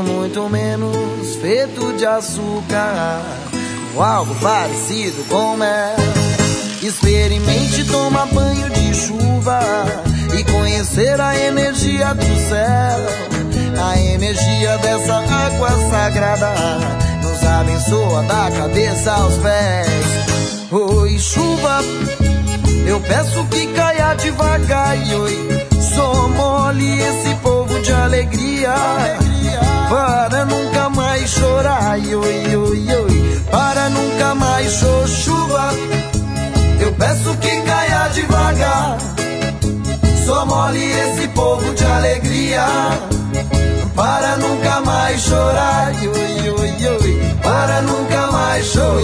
muito menos feito de açúcar, algo parecido com mel. Experimente tomar banho de chuva e conhecer a energia do céu. A energia dessa água sagrada nos abençoa da cabeça aos pés. Oi, chuva, eu peço que caia devagar. E oi, só mole esse povo de alegria. Para nunca mais chorar. Oi, oi, oi, para nunca mais cho- chuva. Eu peço que caia devagar. Só mole esse povo de alegria. Para nunca mais chorar. Para nunca mais chorar.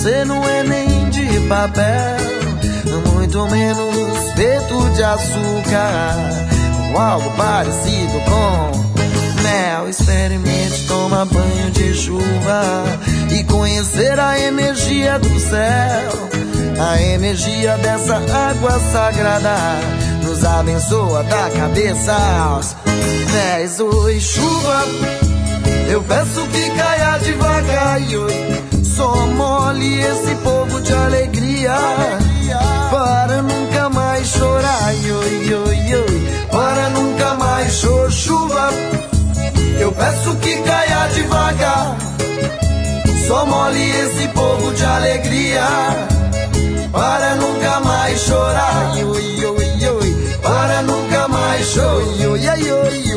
Você não é nem de papel, muito menos feito de açúcar, ou algo parecido com mel. Experimente tomar banho de chuva e conhecer a energia do céu. A energia dessa água sagrada nos abençoa da cabeça aos pés. Oi, chuva, eu peço que caia devagar. Oi, mole esse povo de alegria. Para nunca mais chorar. Para nunca mais cho- chuva. Eu peço que caia devagar. Só mole esse povo de alegria para nunca mais chorar. Para nunca mais chorar.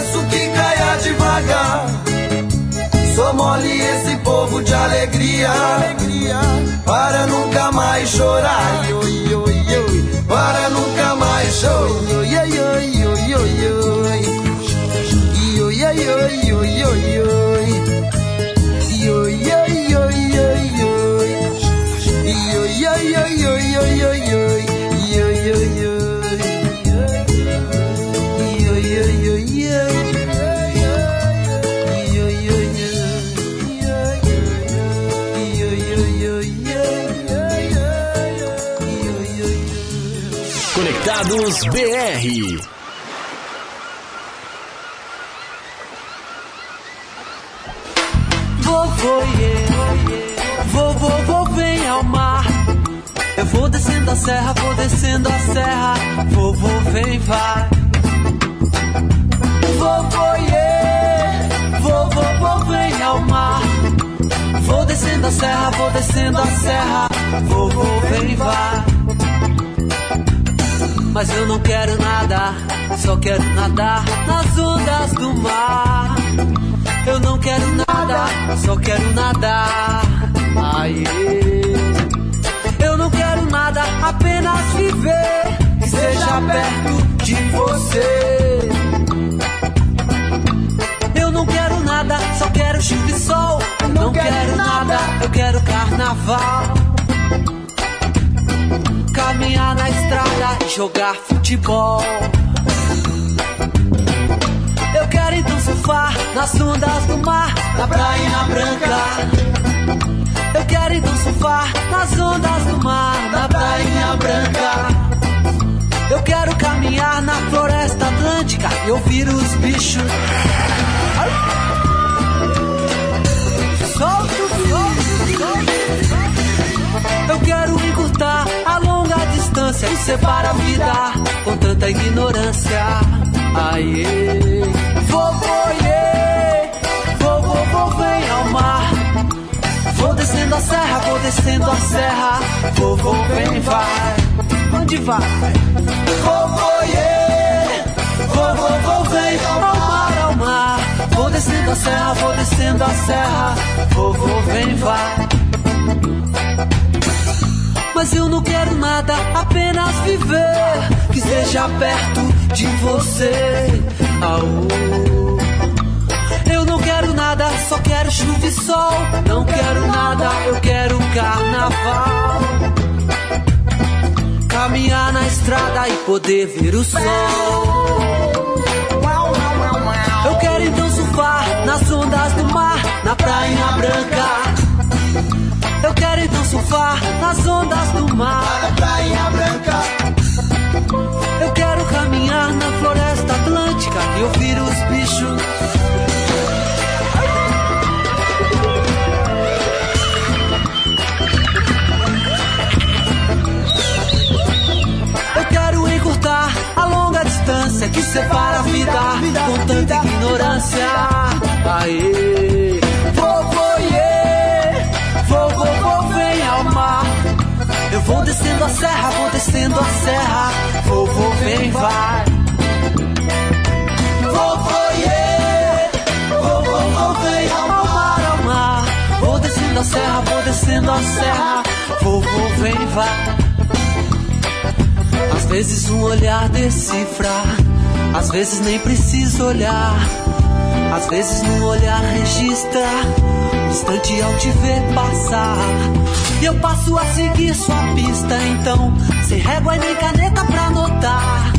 Peço que caia devagar. Só mole esse povo de alegria. Para nunca mais chorar. Para nunca mais chorar. BR. Vovô, yeah. Vovô, vovô, vem ao mar. Eu vou descendo a serra, vou descendo a serra. Vovô, vem, vai. Vovô, yeah. Vovô, vovô, vem ao mar. Vou descendo a serra, vou descendo a serra. Vovô, vem, vai. Mas eu não quero nada, só quero nadar nas ondas do mar. Eu não quero nada, só quero nadar. Aê. Eu não quero nada, apenas viver e seja perto de você. Eu não quero nada, só quero chuva e sol. Eu não quero nada, eu quero carnaval. Caminhar na estrada e jogar futebol. Eu quero então surfar nas ondas do mar, na praia branca. Eu quero então surfar nas ondas do mar, na praia branca. Eu quero caminhar na floresta atlântica e ouvir os bichos. Separa a vida com tanta ignorância. Aê, vovô, yeah. vovô, vou, vem ao mar. Vou descendo a serra, vou descendo a serra. Vovô vem, vai. Onde vai? Vovô, yeah. Vovô, vou, vem ao mar, ao mar. Vou descendo a serra, vou descendo a serra. Vovô vem, vai. Mas eu não quero nada, apenas viver. Que seja perto de você. Aô. Eu não quero nada, só quero chuva e sol. Não quero nada, eu quero carnaval. Caminhar na estrada e poder ver o sol. Eu quero então surfar nas ondas do mar, na praia branca. Eu quero então surfar nas ondas do mar, na praia branca. Eu quero caminhar na floresta atlântica e ouvir os bichos. Eu quero encurtar a longa distância que separa a vida com tanta ignorância. Aê, Eu vou descendo a serra, vou descendo a serra. Vovô, vem, vai. Vovô, yeah. vovô, vovô, vem ao mar, ao mar. Vou descendo a serra, vou descendo a serra. Vovô, vem, vai. Às vezes um olhar decifra, às vezes nem preciso olhar. Às vezes num olhar registra, um instante ao te ver passar. Eu passo a seguir sua pista, então, sem régua nem caneta pra anotar.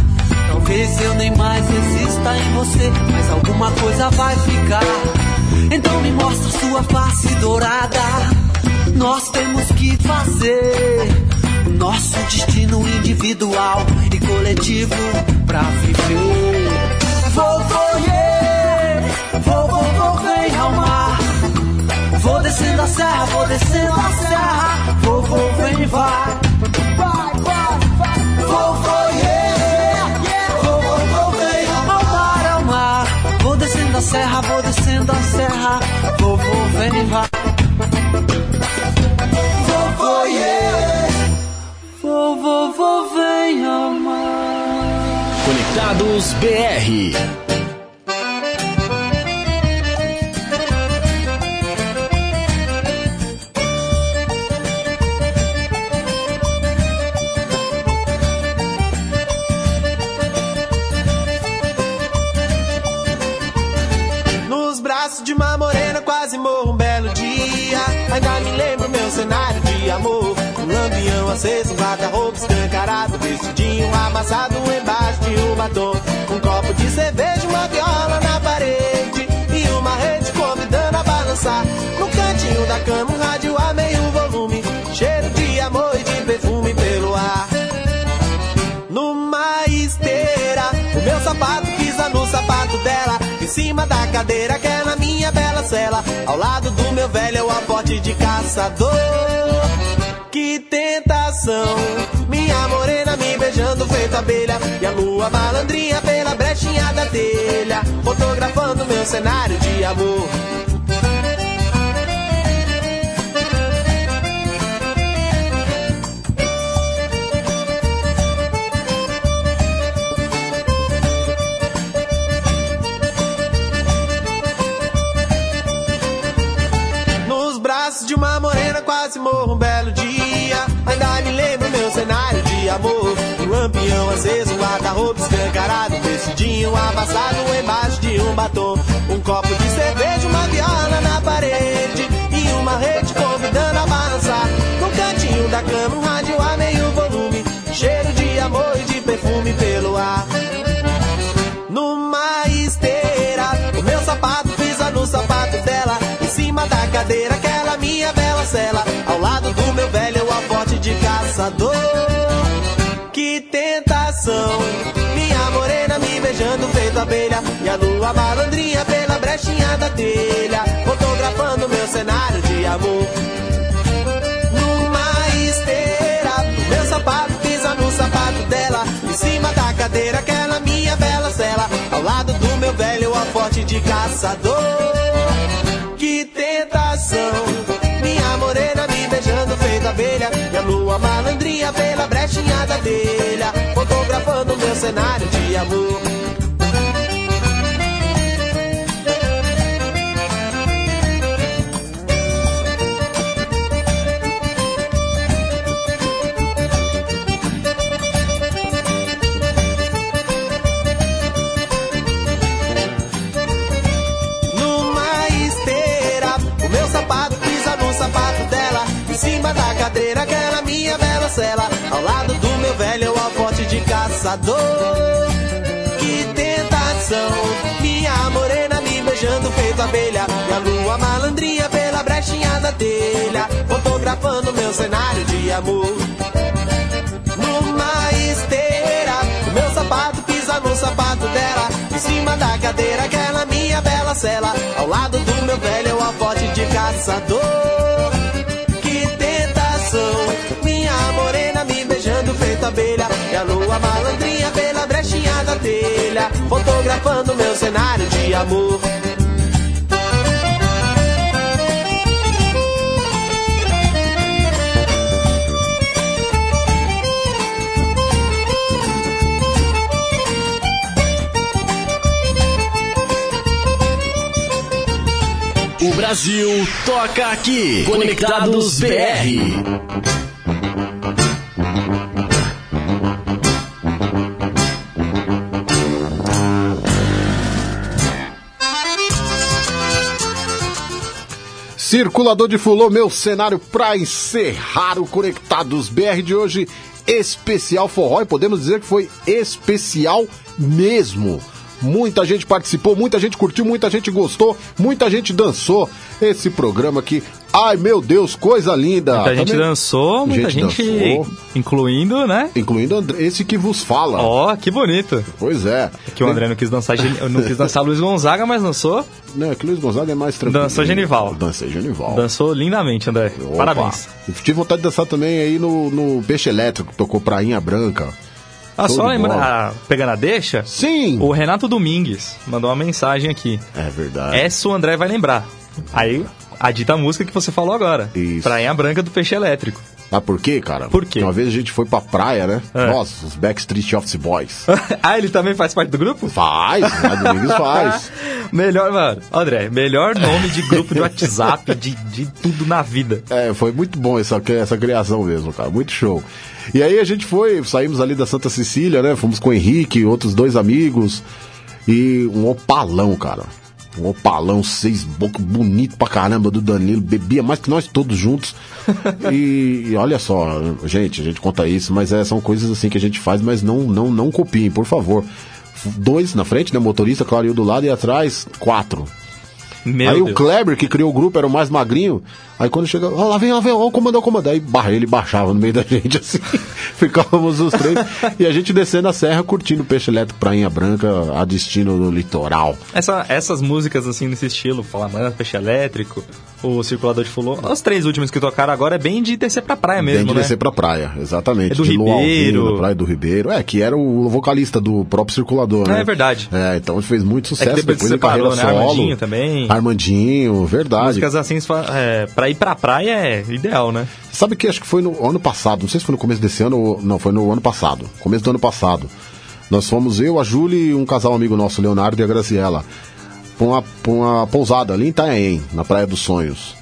Talvez eu nem mais exista em você, mas alguma coisa vai ficar. Então me mostra sua face dourada. Nós temos que fazer nosso destino individual e coletivo pra viver. Vou, vem ao mar. Vou descendo a serra, vou descendo a serra. Vovô, vem, vai. Vai, vai, vai. Vovô, yeah, vovô, vou, vem ao mar, ao mar. Vou descendo a serra, vou descendo a serra. Vovô, vem, vai. Vovô, yeah. Vovô, vou, vem ao mar. Conectados BR. Cenário de amor Um lampião aceso, um guarda-roupa escancarado Vestidinho amassado embaixo de um batom Um copo de cerveja, uma viola na parede E uma rede convidando a balançar No cantinho da cama um rádio a meio volume Cheiro de amor e de perfume pelo ar numa esteira. O meu sapato pisa no sapato dela. Cima da cadeira que é na minha bela cela. Ao lado do meu velho é aporte de caçador. Que tentação, minha morena me beijando feito abelha. E a lua malandrinha pela brechinha da telha. Fotografando meu cenário de amor. Um belo dia. Ainda me lembro meu cenário de amor. Um lampião aceso, guarda-roupa escancarado Vestidinho amassado embaixo de um batom. Um copo de cerveja, uma viola na parede E uma rede convidando a balançar. No cantinho da cama um rádio a meio volume Cheiro de amor e de perfume pelo ar. Numa esteira. O meu sapato pisa no sapato dela, em cima da cadeira, aquela Ao lado do meu velho, eu a forte de caçador. Que tentação, minha morena me beijando feito abelha. E a lua malandrinha pela brechinha da telha, fotografando meu cenário de amor. Numa esteira, meu sapato pisa no sapato dela, em cima da cadeira, aquela minha bela cela. Ao lado do meu velho, a forte de caçador. pela brechinha da telha, fotografando meu cenário de amor. Ao lado do meu velho alforte de caçador. Que tentação, minha morena me beijando feito abelha. E a lua malandrinha pela brechinha da telha. Fotografando meu cenário de amor. Numa esteira, o meu sapato pisa no sapato dela. Em cima da cadeira, aquela minha bela cela. Ao lado do meu velho alforte de caçador. Feito abelha. E a lua malandrinha pela brechinha da telha. Fotografando meu cenário de amor. O Brasil toca aqui. Conectados BR. Circulador de Fulô, meu cenário para encerrar o Conectados BR de hoje. Especial forró, e podemos dizer que foi especial mesmo. Muita gente participou, muita gente curtiu, muita gente gostou, muita gente dançou esse programa aqui. Ai meu Deus, coisa linda! Muita gente Também- dançou, muita gente, dançou, incluindo, né? incluindo André- esse que vos fala. Ó, que bonito. Pois é. Que o André não quis dançar, não quis dançar Luiz Gonzaga, mas dançou. Não, é que Luiz Gonzaga é mais tranquilo. Dançou Genival. Dancei Genival. Dançou lindamente, André. Opa. Parabéns. Eu tive vontade de dançar também aí no, no Peixe Elétrico, que tocou Prainha Branca. Ah, Show só lembrar, ah, pegando a deixa? Sim! O Renato Domingues mandou uma mensagem aqui. É verdade. Essa o André vai lembrar. Aí, a dita música que você falou agora. Isso. Prainha Branca do Peixe Elétrico. Ah, por quê, cara? Por quê? Uma vez a gente foi pra praia, né? É. Nossa, os Backstreet Office Boys. ah, ele também faz parte do grupo? Faz, né? Domingos faz. melhor, mano. André, melhor nome de grupo de WhatsApp, de, de tudo na vida. É, foi muito bom essa, essa criação mesmo, cara. Muito show. E aí a gente foi, saímos ali da Santa Cecília, né? Fomos com o Henrique, outros dois amigos. E um opalão, cara. Um opalão, seis bocas, bonito pra caramba do Danilo. Bebia mais que nós todos juntos. e, e olha só, gente, a gente conta isso, mas é, são coisas assim que a gente faz, mas não, não, não copiem, por favor. Dois na frente, né? Motorista, claro, e do lado e atrás, quatro. Meu aí Deus. o Kleber, que criou o grupo, era o mais magrinho. Aí quando chega, ó, lá vem, lá vem, ó, o comandante, o comandante. Aí barra, ele baixava no meio da gente, assim. Ficávamos os três. e a gente descendo a serra, curtindo o peixe elétrico Prainha Branca, a destino do litoral. Essa, essas músicas assim nesse estilo, Falamanda, Peixe Elétrico, o Circulador de Fulô, os três últimos que tocaram agora é bem de descer pra praia mesmo, Bem de né? descer pra praia, exatamente. É do de Ribeiro. na praia do Ribeiro. É, que era o vocalista do próprio Circulador, né? É verdade. É, então ele fez muito É sucesso. depois depois se em carreira separou, né? solo. Armandinho também. Armandinho, verdade. Músicas assim, é, pra ir pra praia é ideal, né? Sabe que acho que foi no ano passado, não sei se foi no começo desse ano ou não, foi no ano passado, começo do ano passado. Nós fomos eu, a Júlia e um casal amigo nosso, Leonardo e a Graciela, pra uma, pra uma pousada ali em Itanhaém, na Praia dos Sonhos.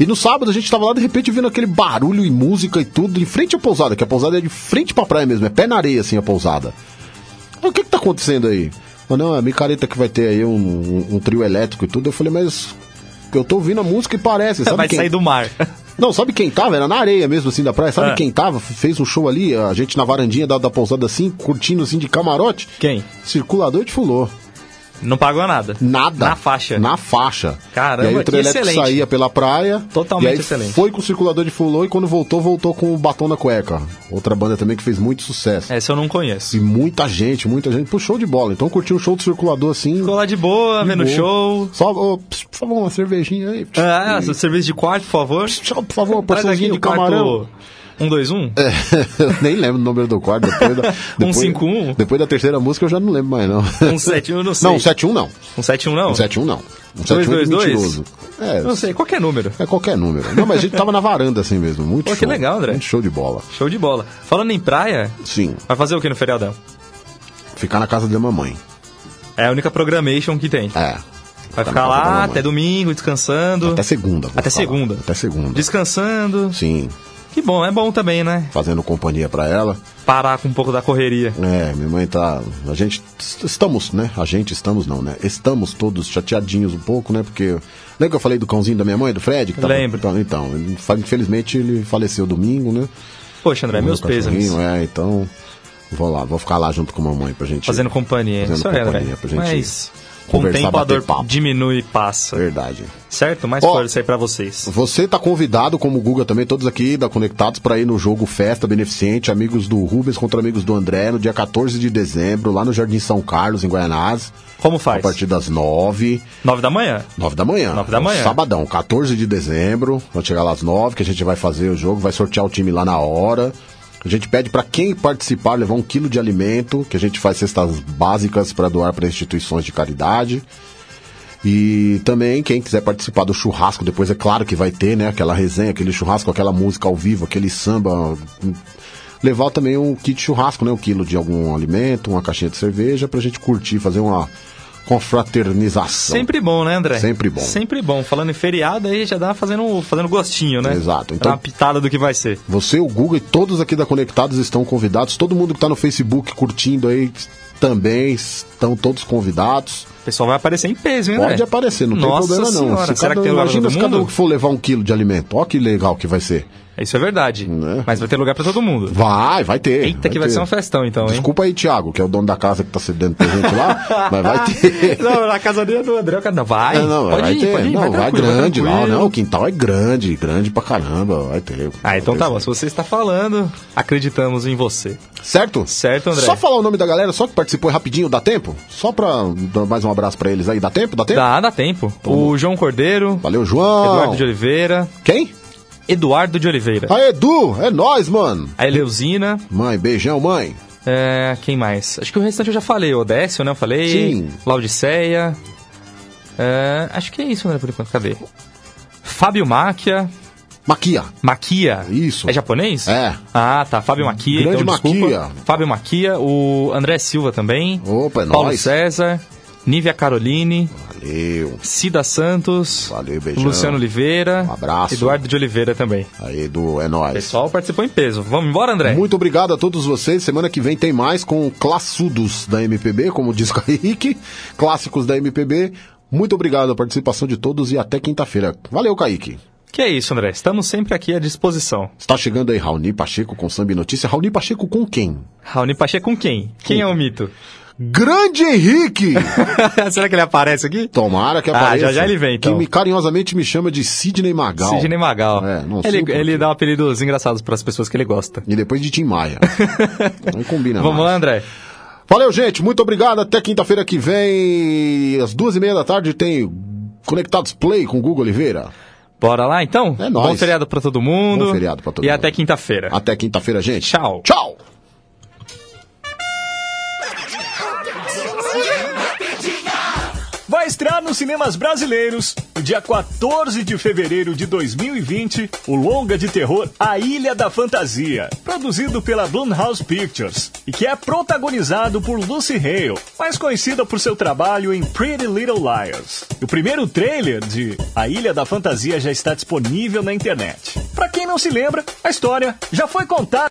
E no sábado a gente tava lá, de repente, vendo aquele barulho e música e tudo, em frente à pousada, que a pousada é de frente pra praia mesmo, é pé na areia assim a pousada. O que que tá acontecendo aí? Ah, não, é a micareta que vai ter aí um, um- um trio elétrico e tudo. Eu falei, mas eu tô ouvindo a música e parece, sabe Vai quem... sair do mar. Não, sabe quem tava? Era na areia mesmo, assim, da praia. Sabe É. quem tava? Fez um show ali, a gente na varandinha da, da pousada, assim, curtindo, assim, de camarote. Quem? Circulador de fulô. Não pagou nada. Nada. Na faixa. Na faixa. Caramba, e aí o trio elétrico excelente. saía pela praia. Totalmente e aí excelente. Foi com o circulador de fulô e quando voltou, voltou com o batom na cueca. Outra banda também que fez muito sucesso. Essa eu não conheço. E muita gente, muita gente. Pô, show de bola. Então curtiu o show do circulador assim. Ficou lá de boa, de vendo o show. Só, ô, por favor, uma cervejinha aí. Ah, serviço de quarto, por favor. Por favor, aqui de o quarto camarão. 121? É, eu nem lembro o número do quarto. Depois da, depois, 151? Depois da terceira música eu já não lembro mais, não. 171, eu não sei. Não, 71 não. 171 não? 171 não. 171 é 222? mentiroso. É, Não sei, qualquer número. é qualquer número. Não, mas a gente tava na varanda assim mesmo. Muito Pô, que show. legal, André. Muito show de bola. Show de bola. Falando em praia, Sim. vai fazer o que no feriadão? Ficar na casa da mamãe. É a única programation que tem. É. Vai ficar lá até domingo, descansando. Até segunda. Até falar. segunda. Até segunda. Descansando. Sim. Que bom, é bom também, né? Fazendo companhia pra ela. Parar com um pouco da correria. É, minha mãe tá. A gente. Estamos, né? A gente estamos não, né? Estamos todos chateadinhos um pouco, né? Porque. Lembra que eu falei do cãozinho da minha mãe, do Fred? Que Lembro. Então, então infelizmente ele faleceu domingo, né? Poxa, André, meus pêsames. É, então. Vou lá, vou ficar lá junto com a mamãe pra gente. Fazendo companhia. Fazendo Isso é, companhia pra gente Mas com o conversar, tempo a dor papo. diminui e passa. Verdade. Certo? Mais Ó, força aí pra vocês. Você tá convidado, como o Guga também, todos aqui da Conectados, para ir no jogo Festa Beneficente, amigos do Rubens contra amigos do André, no dia 14 de dezembro, lá no Jardim São Carlos, em Guaianás. Como faz? A partir das 9. Nove da manhã? 9 da manhã. Nove da manhã. Sabadão, 14 de dezembro. Vamos chegar lá às 9, que a gente vai fazer o jogo, vai sortear o time lá na hora. A gente pede para quem participar levar um quilo de alimento, que a gente faz cestas básicas para doar para instituições de caridade. E também quem quiser participar do churrasco, depois é claro que vai ter, né? Aquela resenha, aquele churrasco, aquela música ao vivo, aquele samba. Levar também um kit churrasco, né? Um quilo de algum alimento, uma caixinha de cerveja pra gente curtir, fazer uma confraternização. Sempre bom, né, André? Sempre bom. Sempre bom. Falando em feriado, aí já dá fazendo, fazendo gostinho, né? Exato. Dá Então, uma pitada do que vai ser. Você, o Google e todos aqui da Conectados estão convidados. Todo mundo que está no Facebook curtindo aí também estão todos convidados. O pessoal vai aparecer em peso, hein, André? Pode aparecer, não Nossa tem problema não. Senhora, Se será cada- que tem imagina se cada um que for levar um quilo de alimento. Olha que legal que vai ser. Isso é verdade. Mas vai ter lugar pra todo mundo. Vai, vai ter. Eita, que vai ter. ser um festão, então, hein? Desculpa aí, Thiago, que é o dono da casa que tá cedendo presente lá, mas vai ter. Não, na casa dele do André, o cara vai. É, não, pode vai ir, ter. pode ir, não, vai, tranquilo, grande lá. tranquilo. Não, o quintal é grande, grande pra caramba. Vai ter. Ah, então tá bom. Se você está falando, acreditamos em você. Certo? Certo, André. Só falar o nome da galera, só que participou rapidinho, dá tempo? Só pra dar mais um abraço pra eles aí, dá tempo? Dá tempo? Dá, dá tempo. O João Cordeiro. Valeu, João. Eduardo de Oliveira. Quem? Eduardo de Oliveira. A Edu, é nóis, mano. A Eleusina. Mãe, beijão, mãe. É, quem mais? Acho que o restante eu já falei. O Odécio, né? Eu falei. Sim. Laudiceia. É, acho que é isso, né, por enquanto. Cadê? Fábio Máquia. Maquia. Maquia. Isso. É japonês? É. Ah, tá. Fábio Maquia. Grande então. Maquia. Fábio Maquia. O André Silva também. Opa, é Paulo nóis. César. Nívia Caroline. Valeu. Cida Santos. Valeu, beijão. Luciano Oliveira. Um abraço. Eduardo de Oliveira também. Aí, Edu, é O nóis. pessoal participou em peso. Vamos embora, André? Muito obrigado a todos vocês. Semana que vem tem mais com classudos da MPB, como diz o Kaique. Clássicos da MPB. Muito obrigado a participação de todos e até quinta-feira. Valeu, Kaique. Que é isso, André. Estamos sempre aqui à disposição. Está chegando aí Raoni Pacheco com Samba e Notícia. Raoni Pacheco com quem? Raoni Pacheco com quem? Quem é o mito? Grande Henrique! Será que ele aparece aqui? Tomara que Ah, apareça. já já ele vem, então. Que me, carinhosamente me chama de Sidney Magal. Sidney Magal. É, não sei ele, dá apelidos engraçados para as pessoas que ele gosta. E depois de Tim Maia. Não combina Vamos mais. lá, André. Valeu, gente. Muito obrigado. Até quinta-feira que vem, às duas e meia da tarde, tem Conectados Play com Google Oliveira. Bora lá, então? É nóis. Bom feriado pra todo mundo. Bom feriado pra todo e mundo. até quinta-feira. Até quinta-feira, gente. Tchau. Tchau. Estrear nos cinemas brasileiros, no dia 14 de fevereiro de 2020, o longa de terror A Ilha da Fantasia, produzido pela Blumhouse Pictures e que é protagonizado por Lucy Hale, mais conhecida por seu trabalho em Pretty Little Liars. O primeiro trailer de A Ilha da Fantasia já está disponível na internet. Para quem não se lembra, a história já foi contada